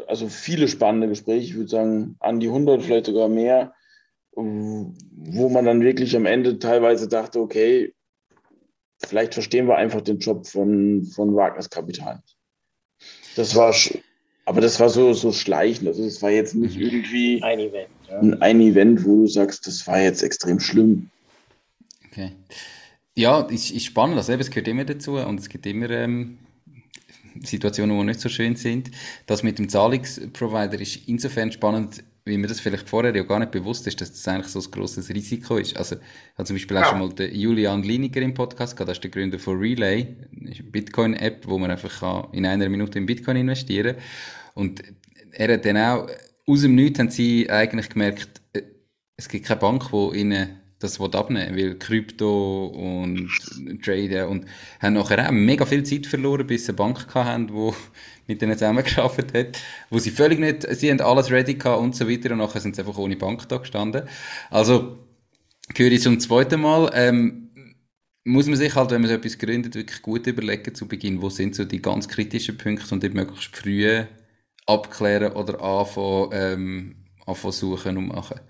also viele spannende Gespräche, ich würde sagen, an die 100, vielleicht sogar mehr, wo man dann wirklich am Ende teilweise dachte, okay, vielleicht verstehen wir einfach den Job von, von Wagners Kapital. Das war, aber das war so, so schleichend. Also, es war jetzt nicht irgendwie ein Event, ja. ein Event, wo du sagst, das war jetzt extrem schlimm. Okay. Ja, ist, ist spannend. Also, es gehört immer dazu und es gibt immer ähm, Situationen, die nicht so schön sind. Das mit dem Zahlungsprovider ist insofern spannend, wie mir das vielleicht vorher ja gar nicht bewusst ist, dass das eigentlich so ein grosses Risiko ist. Also, ich habe zum Beispiel auch schon mal den Julian Liniger im Podcast gehabt, das ist der Gründer von Relay, eine Bitcoin-App, wo man einfach in einer Minute in Bitcoin investieren kann. Und er hat dann auch, aus dem Nichts haben sie eigentlich gemerkt, äh, es gibt keine Bank, die ihnen das abnehmen weil Krypto und Trader und haben nachher auch mega viel Zeit verloren, bis sie eine Bank hatten, die mit denen zusammengearbeitet hat, wo sie völlig nicht, sie haben alles ready gehabt und so weiter und nachher sind sie einfach ohne Bank da gestanden. Also, gehöre ich zum zweiten Mal, ähm, muss man sich halt, wenn man so etwas gründet, wirklich gut überlegen zu Beginn, wo sind so die ganz kritischen Punkte und die möglichst früh abklären oder anfangen, ähm, anfangen suchen und machen.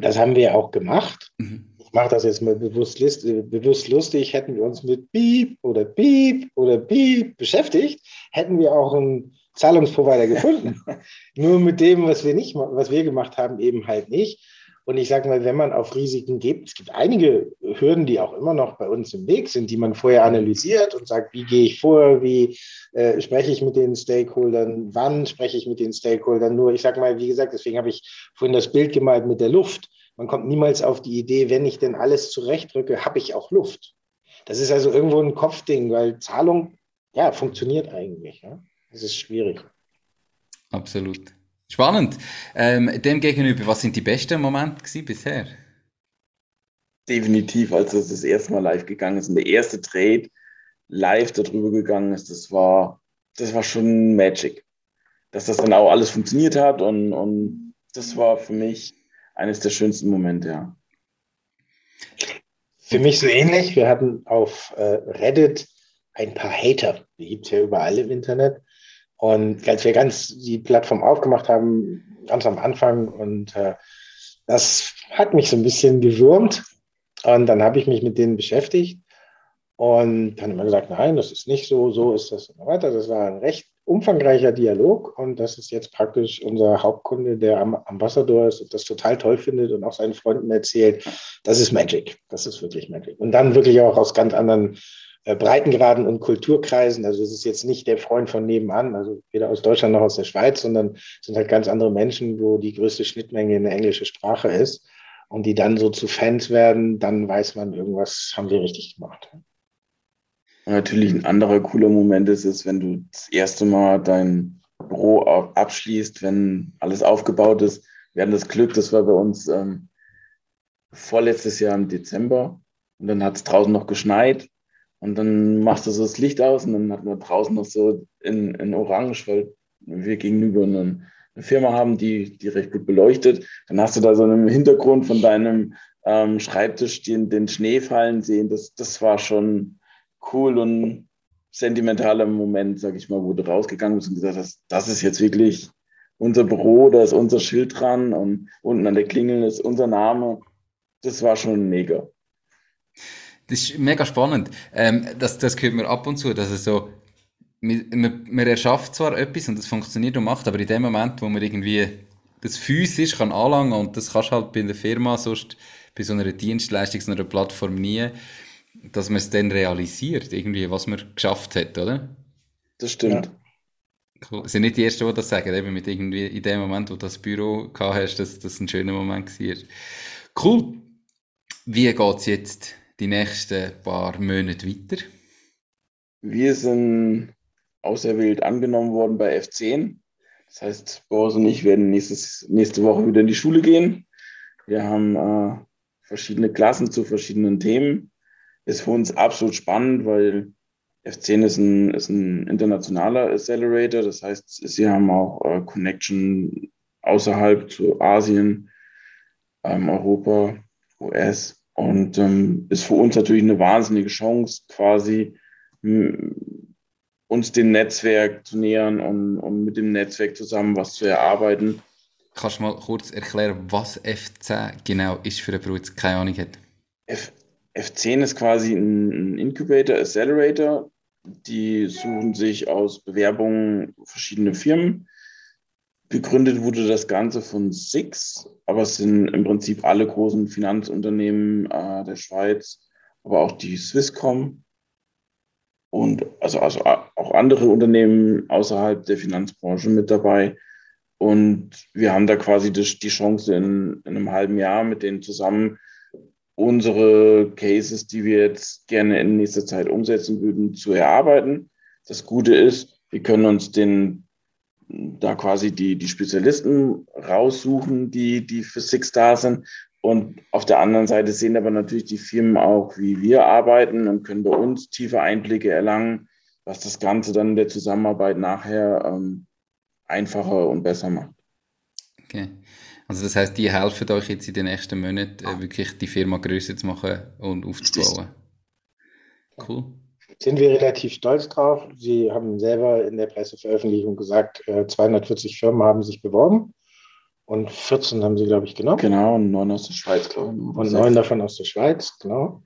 Das haben wir auch gemacht. Mhm. Ich mache das jetzt mal bewusst, bewusst lustig. Hätten wir uns mit Beep oder Beep oder Beep beschäftigt, hätten wir auch einen Zahlungsprovider gefunden. Nur mit dem, was wir nicht, was wir gemacht haben, eben halt nicht. Und ich sage mal, wenn man auf Risiken gibt, es gibt einige Hürden, die auch immer noch bei uns im Weg sind, die man vorher analysiert und sagt, wie gehe ich vor, wie äh, spreche ich mit den Stakeholdern, wann spreche ich mit den Stakeholdern. Nur, ich sage mal, wie gesagt, deswegen habe ich vorhin das Bild gemalt mit der Luft. Man kommt niemals auf die Idee, wenn ich denn alles zurechtdrücke, habe ich auch Luft. Das ist also irgendwo ein Kopfding, weil Zahlung, ja, funktioniert eigentlich. Ja? Das ist schwierig. Absolut. Spannend. Ähm, dem gegenüber, was sind die besten Momente bisher? Definitiv, als es das erste Mal live gegangen ist und der erste Trade live darüber gegangen ist, das war, das war schon Magic. Dass das dann auch alles funktioniert hat und, und das war für mich eines der schönsten Momente, ja. Für mich so ähnlich. Wir hatten auf äh, Reddit ein paar Hater. Die gibt es ja überall im Internet. Und als wir ganz die Plattform aufgemacht haben, ganz am Anfang, und äh, das hat mich so ein bisschen gewürmt. Und dann habe ich mich mit denen beschäftigt und dann immer gesagt, nein, das ist nicht so, so ist das und weiter. Das war ein recht umfangreicher Dialog und das ist jetzt praktisch unser Hauptkunde, der am Ambassador ist und das total toll findet und auch seinen Freunden erzählt. Das ist Magic. Das ist wirklich Magic. Und dann wirklich auch aus ganz anderen Breitengraden und Kulturkreisen. Also es ist jetzt nicht der Freund von nebenan, also weder aus Deutschland noch aus der Schweiz, sondern es sind halt ganz andere Menschen, wo die größte Schnittmenge eine englische Sprache ist und die dann so zu Fans werden, dann weiß man, irgendwas haben wir richtig gemacht. Natürlich ein anderer cooler Moment ist es, wenn du das erste Mal dein Büro abschließt, wenn alles aufgebaut ist. Wir hatten das Glück, das war bei uns ähm, vorletztes Jahr im Dezember und dann hat es draußen noch geschneit und dann machst du so das Licht aus und dann hat man draußen noch so in, in Orange, weil wir gegenüber eine, eine Firma haben, die, die recht gut beleuchtet. Dann hast du da so im Hintergrund von deinem ähm, Schreibtisch den, den Schnee fallen sehen. Das, das war schon cool und sentimentaler Moment, sag ich mal, wo du rausgegangen bist und gesagt hast, das ist jetzt wirklich unser Büro, da ist unser Schild dran und unten an der Klingel ist unser Name. Das war schon mega. Das ist mega spannend. Ähm, das, das gehört mir ab und zu, dass es so, man, man, erschafft zwar etwas und es funktioniert und macht, aber in dem Moment, wo man irgendwie das physisch kann anlangen und das kannst du halt bei einer Firma, sonst bei so einer Dienstleistung, so einer Plattform nie, dass man es dann realisiert, irgendwie, was man geschafft hat, oder? Das stimmt. Ja. Cool. Es sind nicht die Ersten, die das sagen, eben mit irgendwie in dem Moment, wo du das Büro gehabt hast, dass das ein schöner Moment war. Cool. Wie geht es jetzt die nächsten paar Monate weiter? Wir sind auserwählt angenommen worden bei F10. Das heißt, Boris und ich werden nächstes, nächste Woche wieder in die Schule gehen. Wir haben äh, verschiedene Klassen zu verschiedenen Themen. Ist für uns absolut spannend, weil F10 ist ein, ist ein internationaler Accelerator. Das heißt, sie haben auch äh, Connection außerhalb zu Asien, ähm, Europa, US. Und ähm, ist für uns natürlich eine wahnsinnige Chance, quasi uns dem Netzwerk zu nähern und, und mit dem Netzwerk zusammen was zu erarbeiten. Kannst du mal kurz erklären, was F10 genau ist für einen Bruder, keine Ahnung hat? F F10 ist quasi ein Incubator, Accelerator. Die suchen sich aus Bewerbungen verschiedene Firmen. Gegründet wurde das Ganze von Six, aber es sind im Prinzip alle großen Finanzunternehmen äh, der Schweiz, aber auch die Swisscom und also, also auch andere Unternehmen außerhalb der Finanzbranche mit dabei. Und wir haben da quasi die, die Chance, in, in, einem halben Jahr mit denen zusammen unsere Cases, die wir jetzt gerne in nächster Zeit umsetzen würden, zu erarbeiten. Das Gute ist, wir können uns den da quasi die, die Spezialisten raussuchen, die, die für Six da sind. Und auf der anderen Seite sehen aber natürlich die Firmen auch, wie wir arbeiten und können bei uns tiefe Einblicke erlangen, was das Ganze dann in der Zusammenarbeit nachher ähm, einfacher und besser macht. Okay. Also das heißt, die helfen euch jetzt in den nächsten Monaten äh, wirklich die Firma größer zu machen und aufzubauen. Cool. Sind wir relativ stolz drauf. Sie haben selber in der Presseveröffentlichung gesagt, 240 äh, Firmen haben sich beworben und 14 haben sie, glaube ich, genommen. Genau, und neun aus der Schweiz, glaube ich. Und neun davon aus der Schweiz, genau.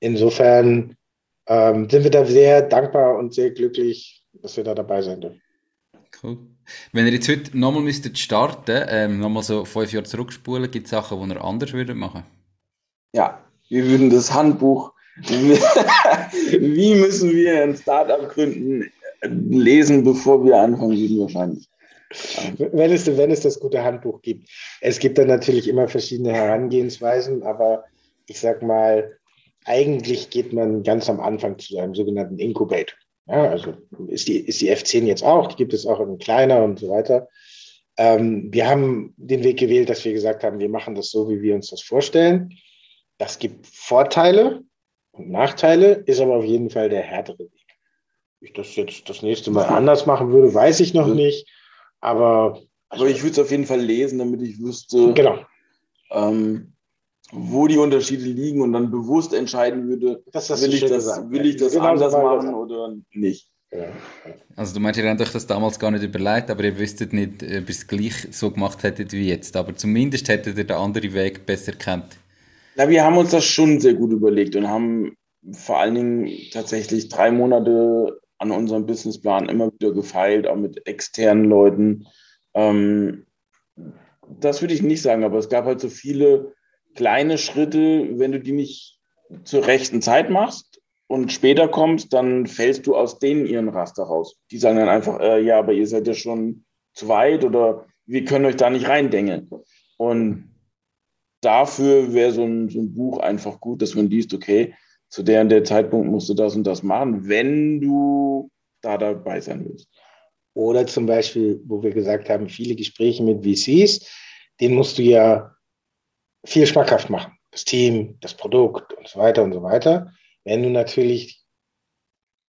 Insofern ähm, sind wir da sehr dankbar und sehr glücklich, dass wir da dabei sein dürfen. Cool. Wenn ihr jetzt heute nochmal müsstet starten, ähm, nochmal so fünf Jahre zurückspulen, gibt es Sachen, die ihr anders würdet machen? Ja, wir würden das Handbuch, wie müssen wir ein Startup gründen, lesen, bevor wir anfangen würden wahrscheinlich. Wenn es, wenn es das gute Handbuch gibt. Es gibt dann natürlich immer verschiedene Herangehensweisen, aber ich sag mal, eigentlich geht man ganz am Anfang zu einem sogenannten Incubator. Ja, also ist die, ist die F10 jetzt auch, die gibt es auch in kleiner und so weiter. Ähm, wir haben den Weg gewählt, dass wir gesagt haben, wir machen das so, wie wir uns das vorstellen. Das gibt Vorteile und Nachteile, ist aber auf jeden Fall der härtere Weg. Wie ich das jetzt das nächste Mal anders machen würde, weiß ich noch nicht. Aber, aber ich würde es auf jeden Fall lesen, damit ich wüsste, genau. ähm, wo die Unterschiede liegen und dann bewusst entscheiden würde, das will, ich das, will ich das genau anders so machen oder nicht. Ja. Also du meinst, ihr habt euch das damals gar nicht überlegt, aber ihr wüsstet nicht, ob ihr es gleich so gemacht hättet wie jetzt. Aber zumindest hättet ihr den anderen Weg besser kennt. Na, wir haben uns das schon sehr gut überlegt und haben vor allen Dingen tatsächlich drei Monate an unserem Businessplan immer wieder gefeilt, auch mit externen Leuten. Ähm, das würde ich nicht sagen, aber es gab halt so viele kleine Schritte, wenn du die nicht zur rechten Zeit machst und später kommst, dann fällst du aus denen ihren Raster raus. Die sagen dann einfach, äh, ja, aber ihr seid ja schon zu weit oder wir können euch da nicht reindengeln. Und dafür wäre so ein, so ein Buch einfach gut, dass man liest, okay, zu der und der Zeitpunkt musst du das und das machen, wenn du da dabei sein willst. Oder zum Beispiel, wo wir gesagt haben, viele Gespräche mit VCs, den musst du ja viel schmackhaft machen. Das Team, das Produkt und so weiter und so weiter. Wenn du natürlich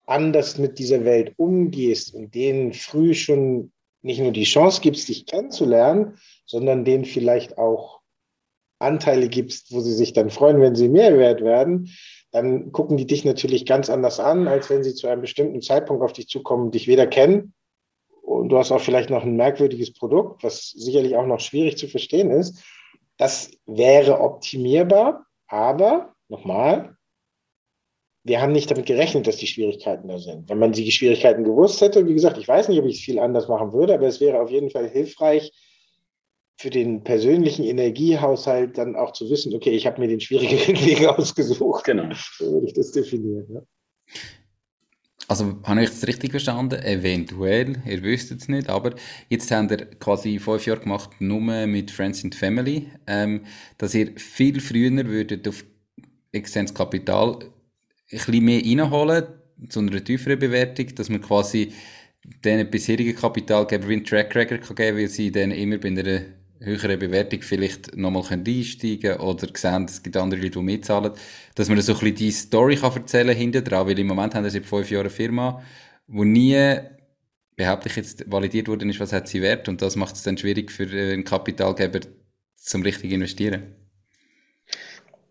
anders mit dieser Welt umgehst und denen früh schon nicht nur die Chance gibst, dich kennenzulernen, sondern denen vielleicht auch Anteile gibst, wo sie sich dann freuen, wenn sie mehr wert werden, dann gucken die dich natürlich ganz anders an, als wenn sie zu einem bestimmten Zeitpunkt auf dich zukommen und dich weder kennen. Und du hast auch vielleicht noch ein merkwürdiges Produkt, was sicherlich auch noch schwierig zu verstehen ist. Das wäre optimierbar, aber nochmal, wir haben nicht damit gerechnet, dass die Schwierigkeiten da sind. Wenn man die Schwierigkeiten gewusst hätte, wie gesagt, ich weiß nicht, ob ich es viel anders machen würde, aber es wäre auf jeden Fall hilfreich, für den persönlichen Energiehaushalt dann auch zu wissen, okay, ich habe mir den schwierigeren Weg ausgesucht. Genau. So würde ich das definieren. Ja. Also, habe ich das richtig verstanden? Eventuell, ihr wisst es nicht, aber jetzt habt ihr quasi fünf Jahre gemacht, nur mit Friends and Family, ähm, dass ihr viel früher würdet auf externes Kapital ein bisschen mehr reinholen, zu einer tieferen Bewertung, dass man quasi den bisherigen Kapitalgeber wie einen Track Record kann geben, weil sie dann immer bei einer höhere Bewertung vielleicht nochmal einsteigen oder sehen, es gibt andere Leute, die mitzahlen, dass man so ein bisschen die Story kann erzählen hinter dran, weil im Moment haben wir seit fünf Jahren eine Firma, wo nie behaupte ich jetzt validiert worden ist, was hat sie wert und das macht es dann schwierig für äh, einen Kapitalgeber zum richtig investieren.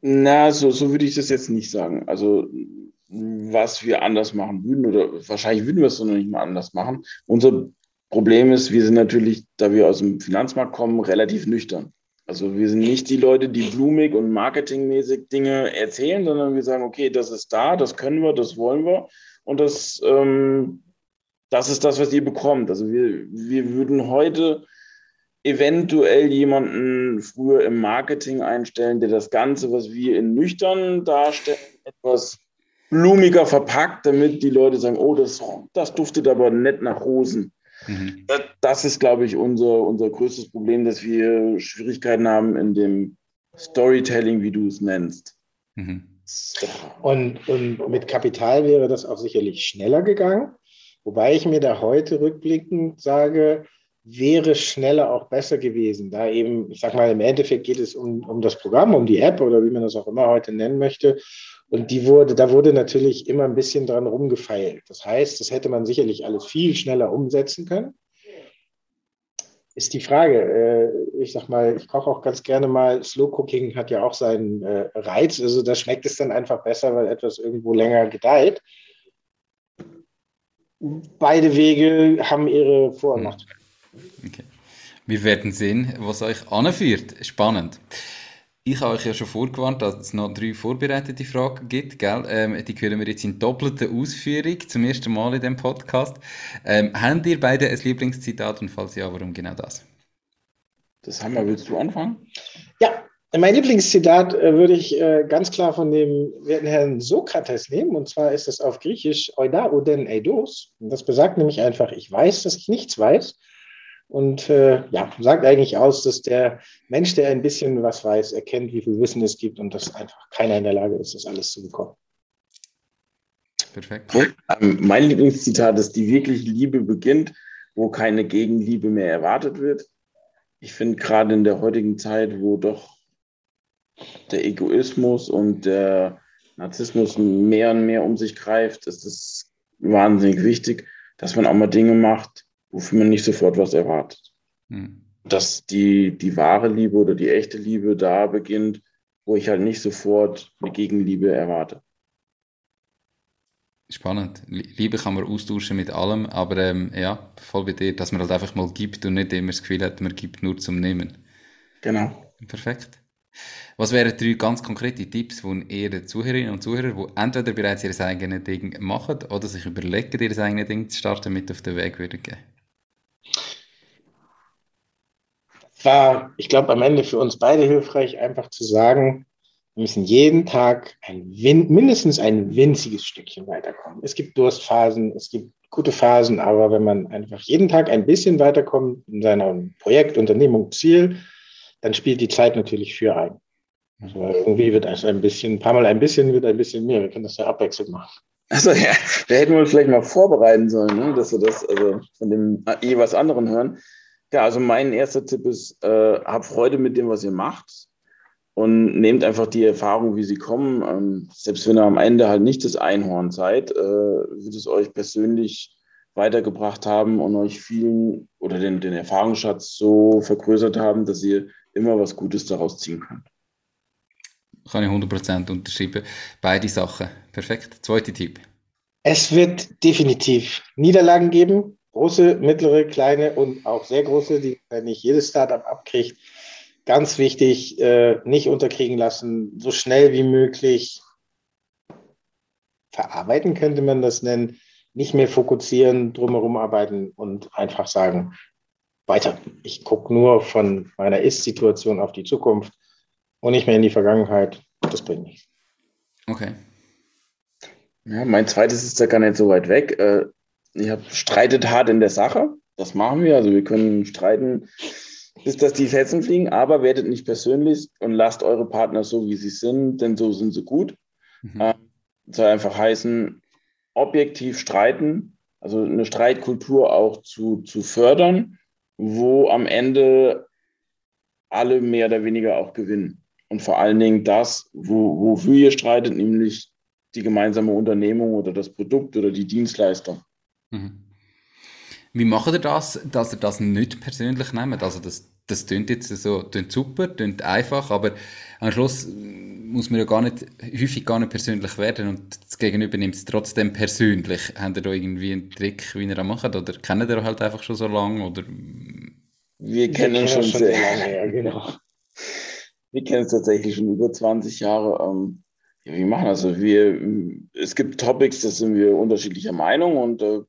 Na, so, so würde ich das jetzt nicht sagen. Also was wir anders machen würden oder wahrscheinlich würden wir es noch nicht mal anders machen. Unser Problem ist, wir sind natürlich, da wir aus dem Finanzmarkt kommen, relativ nüchtern. Also wir sind nicht die Leute, die blumig und marketingmäßig Dinge erzählen, sondern wir sagen, okay, das ist da, das können wir, das wollen wir und das, ähm, das ist das, was ihr bekommt. Also wir, wir würden heute eventuell jemanden früher im Marketing einstellen, der das Ganze, was wir in nüchtern darstellen, etwas blumiger verpackt, damit die Leute sagen, oh, das, das duftet aber nett nach Rosen. Mhm. Das, ist, glaube ich, unser, unser größtes Problem, dass wir Schwierigkeiten haben in dem Storytelling, wie du es nennst. Mhm. Und, und mit Kapital wäre das auch sicherlich schneller gegangen. Wobei ich mir da heute rückblickend sage, wäre schneller auch besser gewesen. Da eben, ich sag mal, im Endeffekt geht es um, um das Programm, um die App oder wie man das auch immer heute nennen möchte. Und die wurde, da wurde natürlich immer ein bisschen dran rumgefeilt. Das heißt, das hätte man sicherlich alles viel schneller umsetzen können. Ist die Frage. Äh, ich sag mal, ich koche auch ganz gerne mal. Slow Cooking hat ja auch seinen äh, Reiz. Also da schmeckt es dann einfach besser, weil etwas irgendwo länger gedeiht beide Wege haben ihre Vor- und hm. Nachteile. Okay. Wir werden sehen, was euch anführt. Spannend. Ich habe euch ja schon vorgewarnt, dass es noch drei vorbereitete Fragen gibt. Gell? Ähm, die hören wir jetzt in doppelter Ausführung zum ersten Mal in dem Podcast. Ähm, habt ihr beide ein Lieblingszitat und falls ja, warum genau das? Das haben wir. Willst du anfangen? Ja, mein Lieblingszitat äh, würde ich äh, ganz klar von dem werten Herrn Sokrates nehmen. Und zwar ist es auf Griechisch Oida Oden Eidos. Und das besagt nämlich einfach, ich weiß, dass ich nichts weiß. Und äh, ja, sagt eigentlich aus, dass der Mensch, der ein bisschen was weiß, erkennt, wie viel Wissen es gibt und dass einfach keiner in der Lage ist, das alles zu bekommen. Perfekt. Ähm, mein Lieblingszitat ist, die wirkliche Liebe beginnt, wo keine Gegenliebe mehr erwartet wird. Ich finde gerade in der heutigen Zeit, wo doch der Egoismus und der Narzissmus mehr und mehr um sich greift, ist es wahnsinnig wichtig, dass man auch mal Dinge macht, wofür man nicht sofort was erwartet. Hm. Dass die, die wahre Liebe oder die echte Liebe da beginnt, wo ich halt nicht sofort eine Gegenliebe erwarte. Spannend. Liebe kann man austauschen mit allem, aber ähm, ja, voll bei dir, dass man halt einfach mal gibt und nicht immer das Gefühl hat, man gibt nur zum Nehmen. Genau. Perfekt. Was wären drei ganz konkrete Tipps, die ihr Zuhörerinnen und Zuhörern, die entweder bereits ihr eigenes Ding machen oder sich überlegen, ihr eigenes Ding zu starten, mit auf den Weg würden geben? War, ich glaube, am Ende für uns beide hilfreich, einfach zu sagen, wir müssen jeden Tag ein mindestens ein winziges Stückchen weiterkommen. Es gibt Durstphasen, es gibt gute Phasen, aber wenn man einfach jeden Tag ein bisschen weiterkommt in seinem Projekt, Unternehmung, Ziel, dann spielt die Zeit natürlich für ein. Also irgendwie wird es ein bisschen, ein paar Mal ein bisschen, wird ein bisschen mehr. Wir können das ja abwechselnd machen. Also ja, da hätten wir uns vielleicht mal vorbereiten sollen, ne? dass wir das also von dem jeweils anderen hören. Ja, also mein erster Tipp ist, äh, habt Freude mit dem, was ihr macht und nehmt einfach die Erfahrung, wie sie kommen. Ähm, selbst wenn ihr am Ende halt nicht das Einhorn seid, äh, wird es euch persönlich weitergebracht haben und euch vielen oder den, den Erfahrungsschatz so vergrößert haben, dass ihr immer was Gutes daraus ziehen könnt. Kann ich 100% unterschreiben. Beide Sachen. Perfekt. Zweiter Tipp. Es wird definitiv Niederlagen geben. Große, mittlere, kleine und auch sehr große, die nicht jedes Startup abkriegt. Ganz wichtig, äh, nicht unterkriegen lassen, so schnell wie möglich verarbeiten könnte man das nennen, nicht mehr fokussieren, drumherum arbeiten und einfach sagen, weiter. Ich gucke nur von meiner Ist-Situation auf die Zukunft und nicht mehr in die Vergangenheit. Das bringt nichts. Okay. Ja, mein zweites ist ja gar nicht so weit weg. Äh, ihr streitet hart in der Sache. Das machen wir. Also wir können streiten, bis dass die Fetzen fliegen, aber werdet nicht persönlich und lasst eure Partner so, wie sie sind, denn so sind sie gut. Mhm. Äh, soll einfach heißen, objektiv streiten, also eine Streitkultur auch zu, zu fördern wo am Ende alle mehr oder weniger auch gewinnen. Und vor allen Dingen das, wo, wofür ihr streitet, nämlich die gemeinsame Unternehmung oder das Produkt oder die Dienstleistung. Mhm. Wie macht ihr das, dass ihr das nicht persönlich nehmt? Also das, das klingt jetzt so klingt super, klingt einfach, aber am Schluss muss man ja gar nicht, häufig gar nicht persönlich werden und das Gegenüber nimmt es trotzdem persönlich. Habt ihr da irgendwie einen Trick, wie ihr das macht? Oder kennt ihr halt einfach schon so lange? Oder? Wir kennen uns schon, schon sehr lange, ja, genau. Wir kennen es tatsächlich schon über 20 Jahre. Ähm, ja, wir machen also wir, es gibt Topics, da sind wir unterschiedlicher Meinung und äh,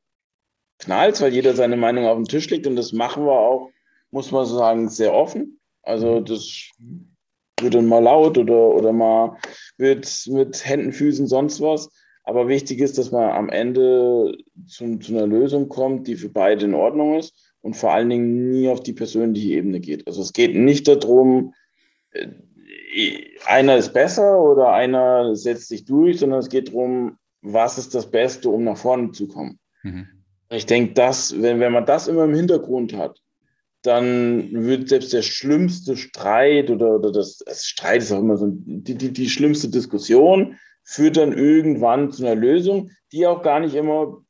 knallt, weil jeder seine Meinung auf den Tisch legt und das machen wir auch, muss man sagen, sehr offen. Also das wird dann mal laut oder, oder mal wird mit Händen, Füßen, sonst was. Aber wichtig ist, dass man am Ende zu, zu, einer Lösung kommt, die für beide in Ordnung ist und vor allen Dingen nie auf die persönliche Ebene geht. Also es geht nicht darum, äh, einer ist besser oder einer setzt sich durch, sondern es geht darum, was ist das Beste, um nach vorne zu kommen. Mhm. Ich denke, dass, wenn, wenn man das immer im Hintergrund hat, dann wird selbst der schlimmste Streit oder, oder das, das Streit ist auch immer so die, die, die schlimmste Diskussion, führt dann irgendwann zu einer Lösung, die auch gar nicht immer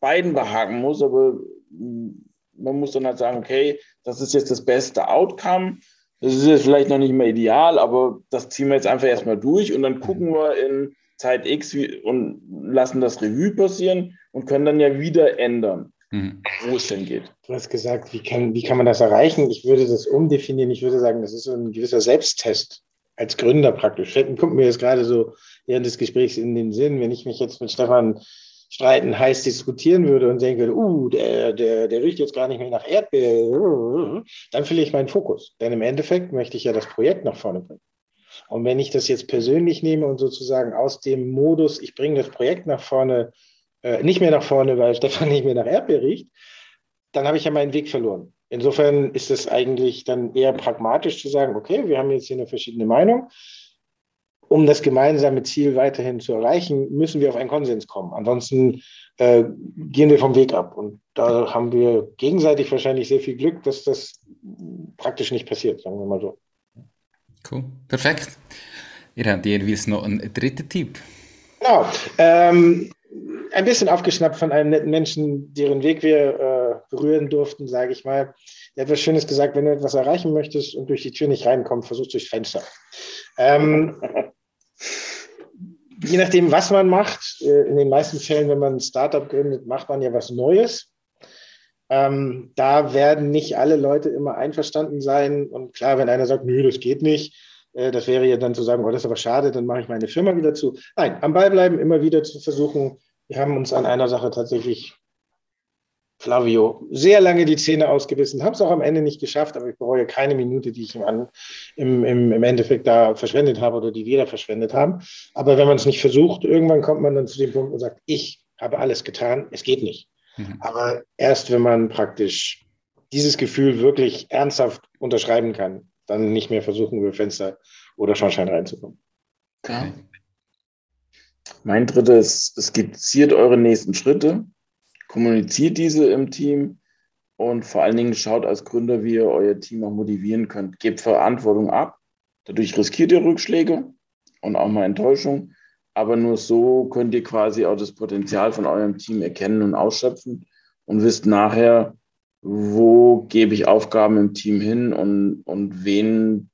beiden behagen muss, aber man muss dann halt sagen, okay, das ist jetzt das beste Outcome. Das ist jetzt vielleicht noch nicht mehr ideal, aber das ziehen wir jetzt einfach erstmal durch und dann gucken wir in Zeit X und lassen das Revue passieren und können dann ja wieder ändern, mhm. wo es denn geht. Du hast gesagt, wie kann, wie kann man das erreichen? Ich würde das umdefinieren. Ich würde sagen, das ist so ein gewisser Selbsttest als Gründer praktisch. Kommt mir jetzt gerade so während des Gesprächs in den Sinn, wenn ich mich jetzt mit Stefan streiten, heiß diskutieren würde und denke, uh, der, der, der riecht jetzt gar nicht mehr nach Erdbeer, dann verliere ich meinen Fokus. Denn im Endeffekt möchte ich ja das Projekt nach vorne bringen. Und wenn ich das jetzt persönlich nehme und sozusagen aus dem Modus, ich bringe das Projekt nach vorne, äh, nicht mehr nach vorne, weil Stefan nicht mehr nach Erdbeer riecht, dann habe ich ja meinen Weg verloren. Insofern ist es eigentlich dann eher pragmatisch zu sagen, okay, wir haben jetzt hier eine verschiedene Meinung um das gemeinsame Ziel weiterhin zu erreichen, müssen wir auf einen Konsens kommen. Ansonsten äh, gehen wir vom Weg ab. Und da haben wir gegenseitig wahrscheinlich sehr viel Glück, dass das praktisch nicht passiert, sagen wir mal so. Cool, perfekt. Ihr habt jeweils noch einen dritten Tipp. Genau. Ähm, ein bisschen aufgeschnappt von einem netten Menschen, deren Weg wir äh, berühren durften, sage ich mal. Er hat etwas Schönes gesagt, wenn du etwas erreichen möchtest und durch die Tür nicht reinkommst, versuch durchs Fenster. Ähm, je nachdem, was man macht, äh, in den meisten Fällen, wenn man ein Startup gründet, macht man ja was Neues. Ähm, da werden nicht alle Leute immer einverstanden sein. Und klar, wenn einer sagt, nö, das geht nicht, äh, das wäre ja dann zu sagen, oh, das ist aber schade, dann mache ich meine Firma wieder zu. Nein, am Ball bleiben, immer wieder zu versuchen. Wir haben uns an einer Sache tatsächlich Flavio sehr lange die Zähne ausgebissen, habe es auch am Ende nicht geschafft, aber ich bereue keine Minute, die ich im, im, im, Endeffekt da verschwendet habe oder die wir da verschwendet haben. Aber wenn man es nicht versucht, irgendwann kommt man dann zu dem Punkt und sagt, ich habe alles getan, es geht nicht. Mhm. Aber erst wenn man praktisch dieses Gefühl wirklich ernsthaft unterschreiben kann, dann nicht mehr versuchen, über Fenster oder Schornstein reinzukommen. Okay. Mein drittes, skizziert eure nächsten Schritte, kommuniziert diese im Team und vor allen Dingen schaut als Gründer, wie ihr euer Team auch motivieren könnt. Gebt Verantwortung ab. Dadurch riskiert ihr Rückschläge und auch mal Enttäuschung. Aber nur so könnt ihr quasi auch das Potenzial von eurem Team erkennen und ausschöpfen und wisst nachher, wo gebe ich Aufgaben im Team hin und, und wen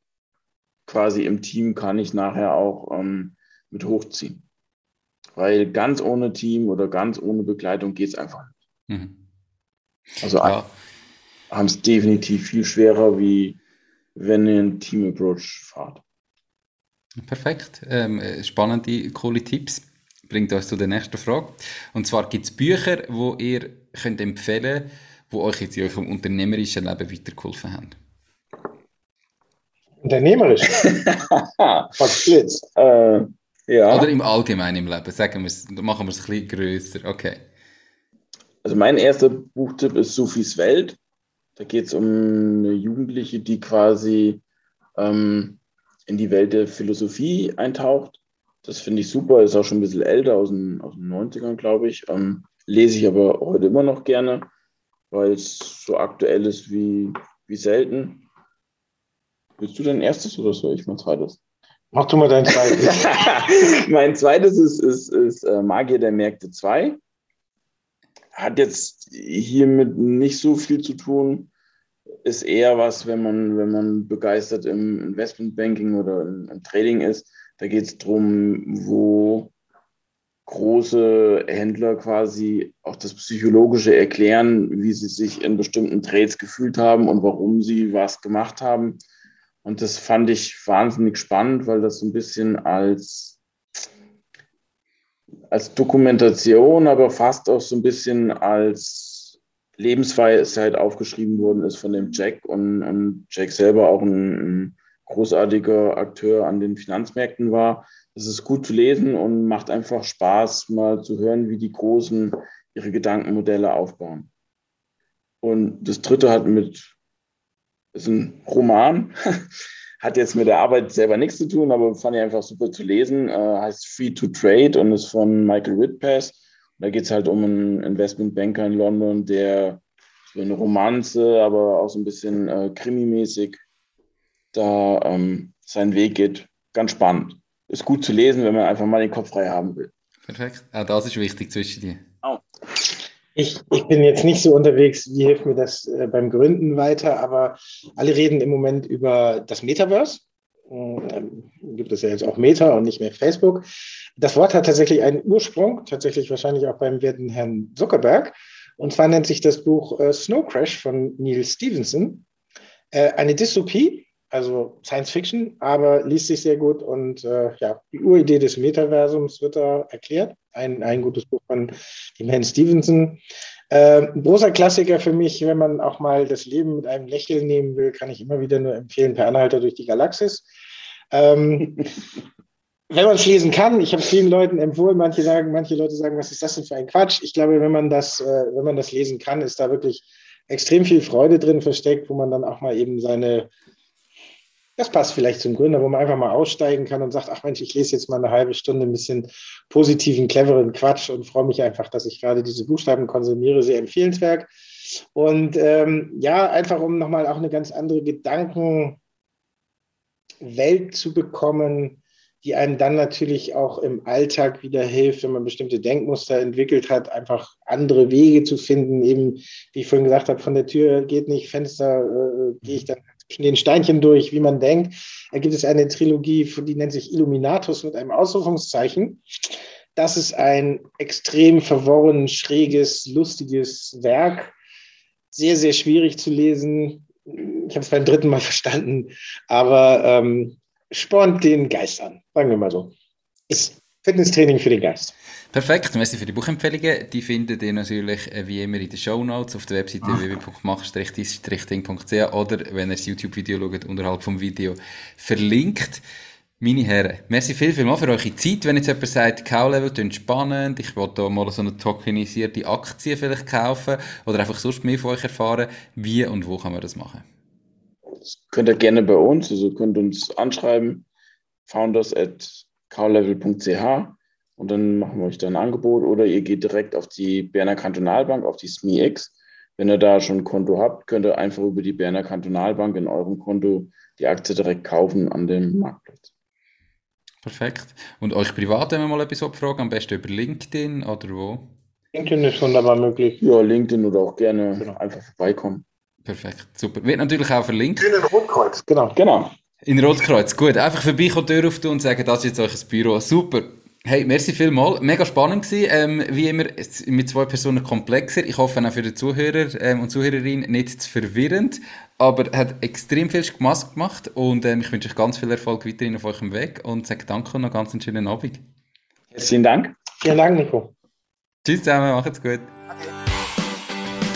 quasi im Team kann ich nachher auch ähm, mit hochziehen weil ganz ohne Team oder ganz ohne Begleitung geht es einfach nicht. Mhm. Also ja. haben es definitiv viel schwerer, wie wenn ihr einen Team-Approach fahrt. Perfekt. Ähm, äh, spannende, coole Tipps. Bringt uns zu der nächsten Frage. Und zwar gibt es Bücher, die ihr könnt empfehlen könnt, die euch jetzt in eurem unternehmerischen Leben weitergeholfen haben. Unternehmerisch? äh, ja. Oder im Allgemeinen im Leben, sagen wir es, machen wir es ein bisschen größer. Okay. Also mein erster Buchtipp ist Sophies Welt. Da geht es um eine Jugendliche, die quasi ähm, in die Welt der Philosophie eintaucht. Das finde ich super, ist auch schon ein bisschen älter, aus den, aus den 90ern, glaube ich. Ähm, lese ich aber heute immer noch gerne, weil es so aktuell ist wie, wie selten. Willst du dein erstes oder soll ich mein zweites? Mach du mal dein zweites. mein zweites ist, ist, ist äh, Magier der Märkte 2. Hat jetzt hiermit nicht so viel zu tun. Ist eher was, wenn man, wenn man begeistert im Investmentbanking oder im, Trading ist. Da geht es darum, wo große Händler quasi auch das Psychologische erklären, wie sie sich in bestimmten Trades gefühlt haben und warum sie was gemacht haben. Und das fand ich wahnsinnig spannend, weil das so ein bisschen als, als Dokumentation, aber fast auch so ein bisschen als Lebensweisheit aufgeschrieben worden ist von dem Jack und, und Jack selber auch ein, ein großartiger Akteur an den Finanzmärkten war. Es ist gut zu lesen und macht einfach Spaß, mal zu hören, wie die Großen ihre Gedankenmodelle aufbauen. Und das dritte hat mit, ist ein Roman, hat jetzt mit der Arbeit selber nichts zu tun, aber fand ich einfach super zu lesen. Äh, heißt Free to Trade und ist von Michael Whitpass. Da geht es halt um einen Investmentbanker in London, der so eine Romanze, aber auch so ein bisschen äh, krimimäßig da ähm, seinen Weg geht. Ganz spannend. Ist gut zu lesen, wenn man einfach mal den Kopf frei haben will. Perfekt. Auch das ist wichtig zwischen dir. Oh. Ich, ich bin jetzt nicht so unterwegs, wie hilft mir das äh, beim Gründen weiter, aber alle reden im Moment über das Metaverse. Ähm, gibt es ja jetzt auch Meta und nicht mehr Facebook. Das Wort hat tatsächlich einen Ursprung, tatsächlich wahrscheinlich auch beim werten Herrn Zuckerberg. Und zwar nennt sich das Buch äh, Snow Crash von Neil Stevenson. Äh, eine Dystopie, also Science Fiction, aber liest sich sehr gut und äh, ja, die Uridee des Metaversums wird da erklärt. Ein, ein gutes Buch von dem Herrn Stevenson. Äh, ein großer Klassiker für mich, wenn man auch mal das Leben mit einem Lächeln nehmen will, kann ich immer wieder nur empfehlen, Per Anhalter durch die Galaxis. Ähm, wenn man es lesen kann, ich habe es vielen Leuten empfohlen, manche sagen, manche Leute sagen, was ist das denn für ein Quatsch? Ich glaube, wenn man das, äh, wenn man das lesen kann, ist da wirklich extrem viel Freude drin versteckt, wo man dann auch mal eben seine das passt vielleicht zum Gründer, wo man einfach mal aussteigen kann und sagt, ach Mensch, ich lese jetzt mal eine halbe Stunde ein bisschen positiven, cleveren Quatsch und freue mich einfach, dass ich gerade diese Buchstaben konsumiere. Sehr empfehlenswert. Und ähm, ja, einfach um nochmal auch eine ganz andere Gedankenwelt zu bekommen, die einem dann natürlich auch im Alltag wieder hilft, wenn man bestimmte Denkmuster entwickelt hat, einfach andere Wege zu finden. Eben, wie ich vorhin gesagt habe, von der Tür geht nicht, Fenster äh, gehe ich dann zwischen den Steinchen durch, wie man denkt. Da gibt es eine Trilogie, die nennt sich Illuminatus mit einem Ausrufungszeichen. Das ist ein extrem verworren, schräges, lustiges Werk. Sehr, sehr schwierig zu lesen. Ich habe es beim dritten Mal verstanden, aber ähm, spornt den Geist an, sagen wir mal so. Ist Fitnesstraining für den Geist. Perfekt, merci für die Buchempfehlungen. Die findet ihr natürlich äh, wie immer in den Show Notes auf der Webseite ah. www.mach-ding.ch oder wenn ihr das YouTube-Video schaut, unterhalb vom Video verlinkt. Meine Herren, merci viel, viel mal für eure Zeit. Wenn jetzt jemand sagt, Cow-Level klingt spannend, ich will da mal so eine tokenisierte Aktie vielleicht kaufen oder einfach sonst mehr von euch erfahren, wie und wo kann man das machen? Das könnt ihr gerne bei uns, also könnt uns anschreiben, founders at cowlevel.ch und dann machen wir euch da ein Angebot oder ihr geht direkt auf die Berner Kantonalbank, auf die SMIX. Wenn ihr da schon ein Konto habt, könnt ihr einfach über die Berner Kantonalbank in eurem Konto die Aktie direkt kaufen an dem Marktplatz. Perfekt. Und euch privat, wenn wir mal etwas abfragen, am besten über LinkedIn oder wo? LinkedIn ist wunderbar möglich. Ja, LinkedIn oder auch gerne genau. einfach vorbeikommen. Perfekt, super. Wird natürlich auch verlinkt. In Rotkreuz, genau. Genau. In Rotkreuz, gut. Einfach vorbeikommen, Tür auf und sagen, das ist jetzt euch Büro. Super. Hey, merci vielmals. Mega spannend gewesen. Ähm, wie immer, mit zwei Personen komplexer. Ich hoffe auch für den Zuhörer ähm, und Zuhörerin nicht zu verwirrend. Aber hat extrem viel Spaß gemacht und ähm, ich wünsche euch ganz viel Erfolg weiterhin auf eurem Weg und sage danke und noch ganz einen schönen Abend. Vielen Dank. Vielen Dank, Nico. Tschüss zusammen, macht's gut.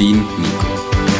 dein Nico.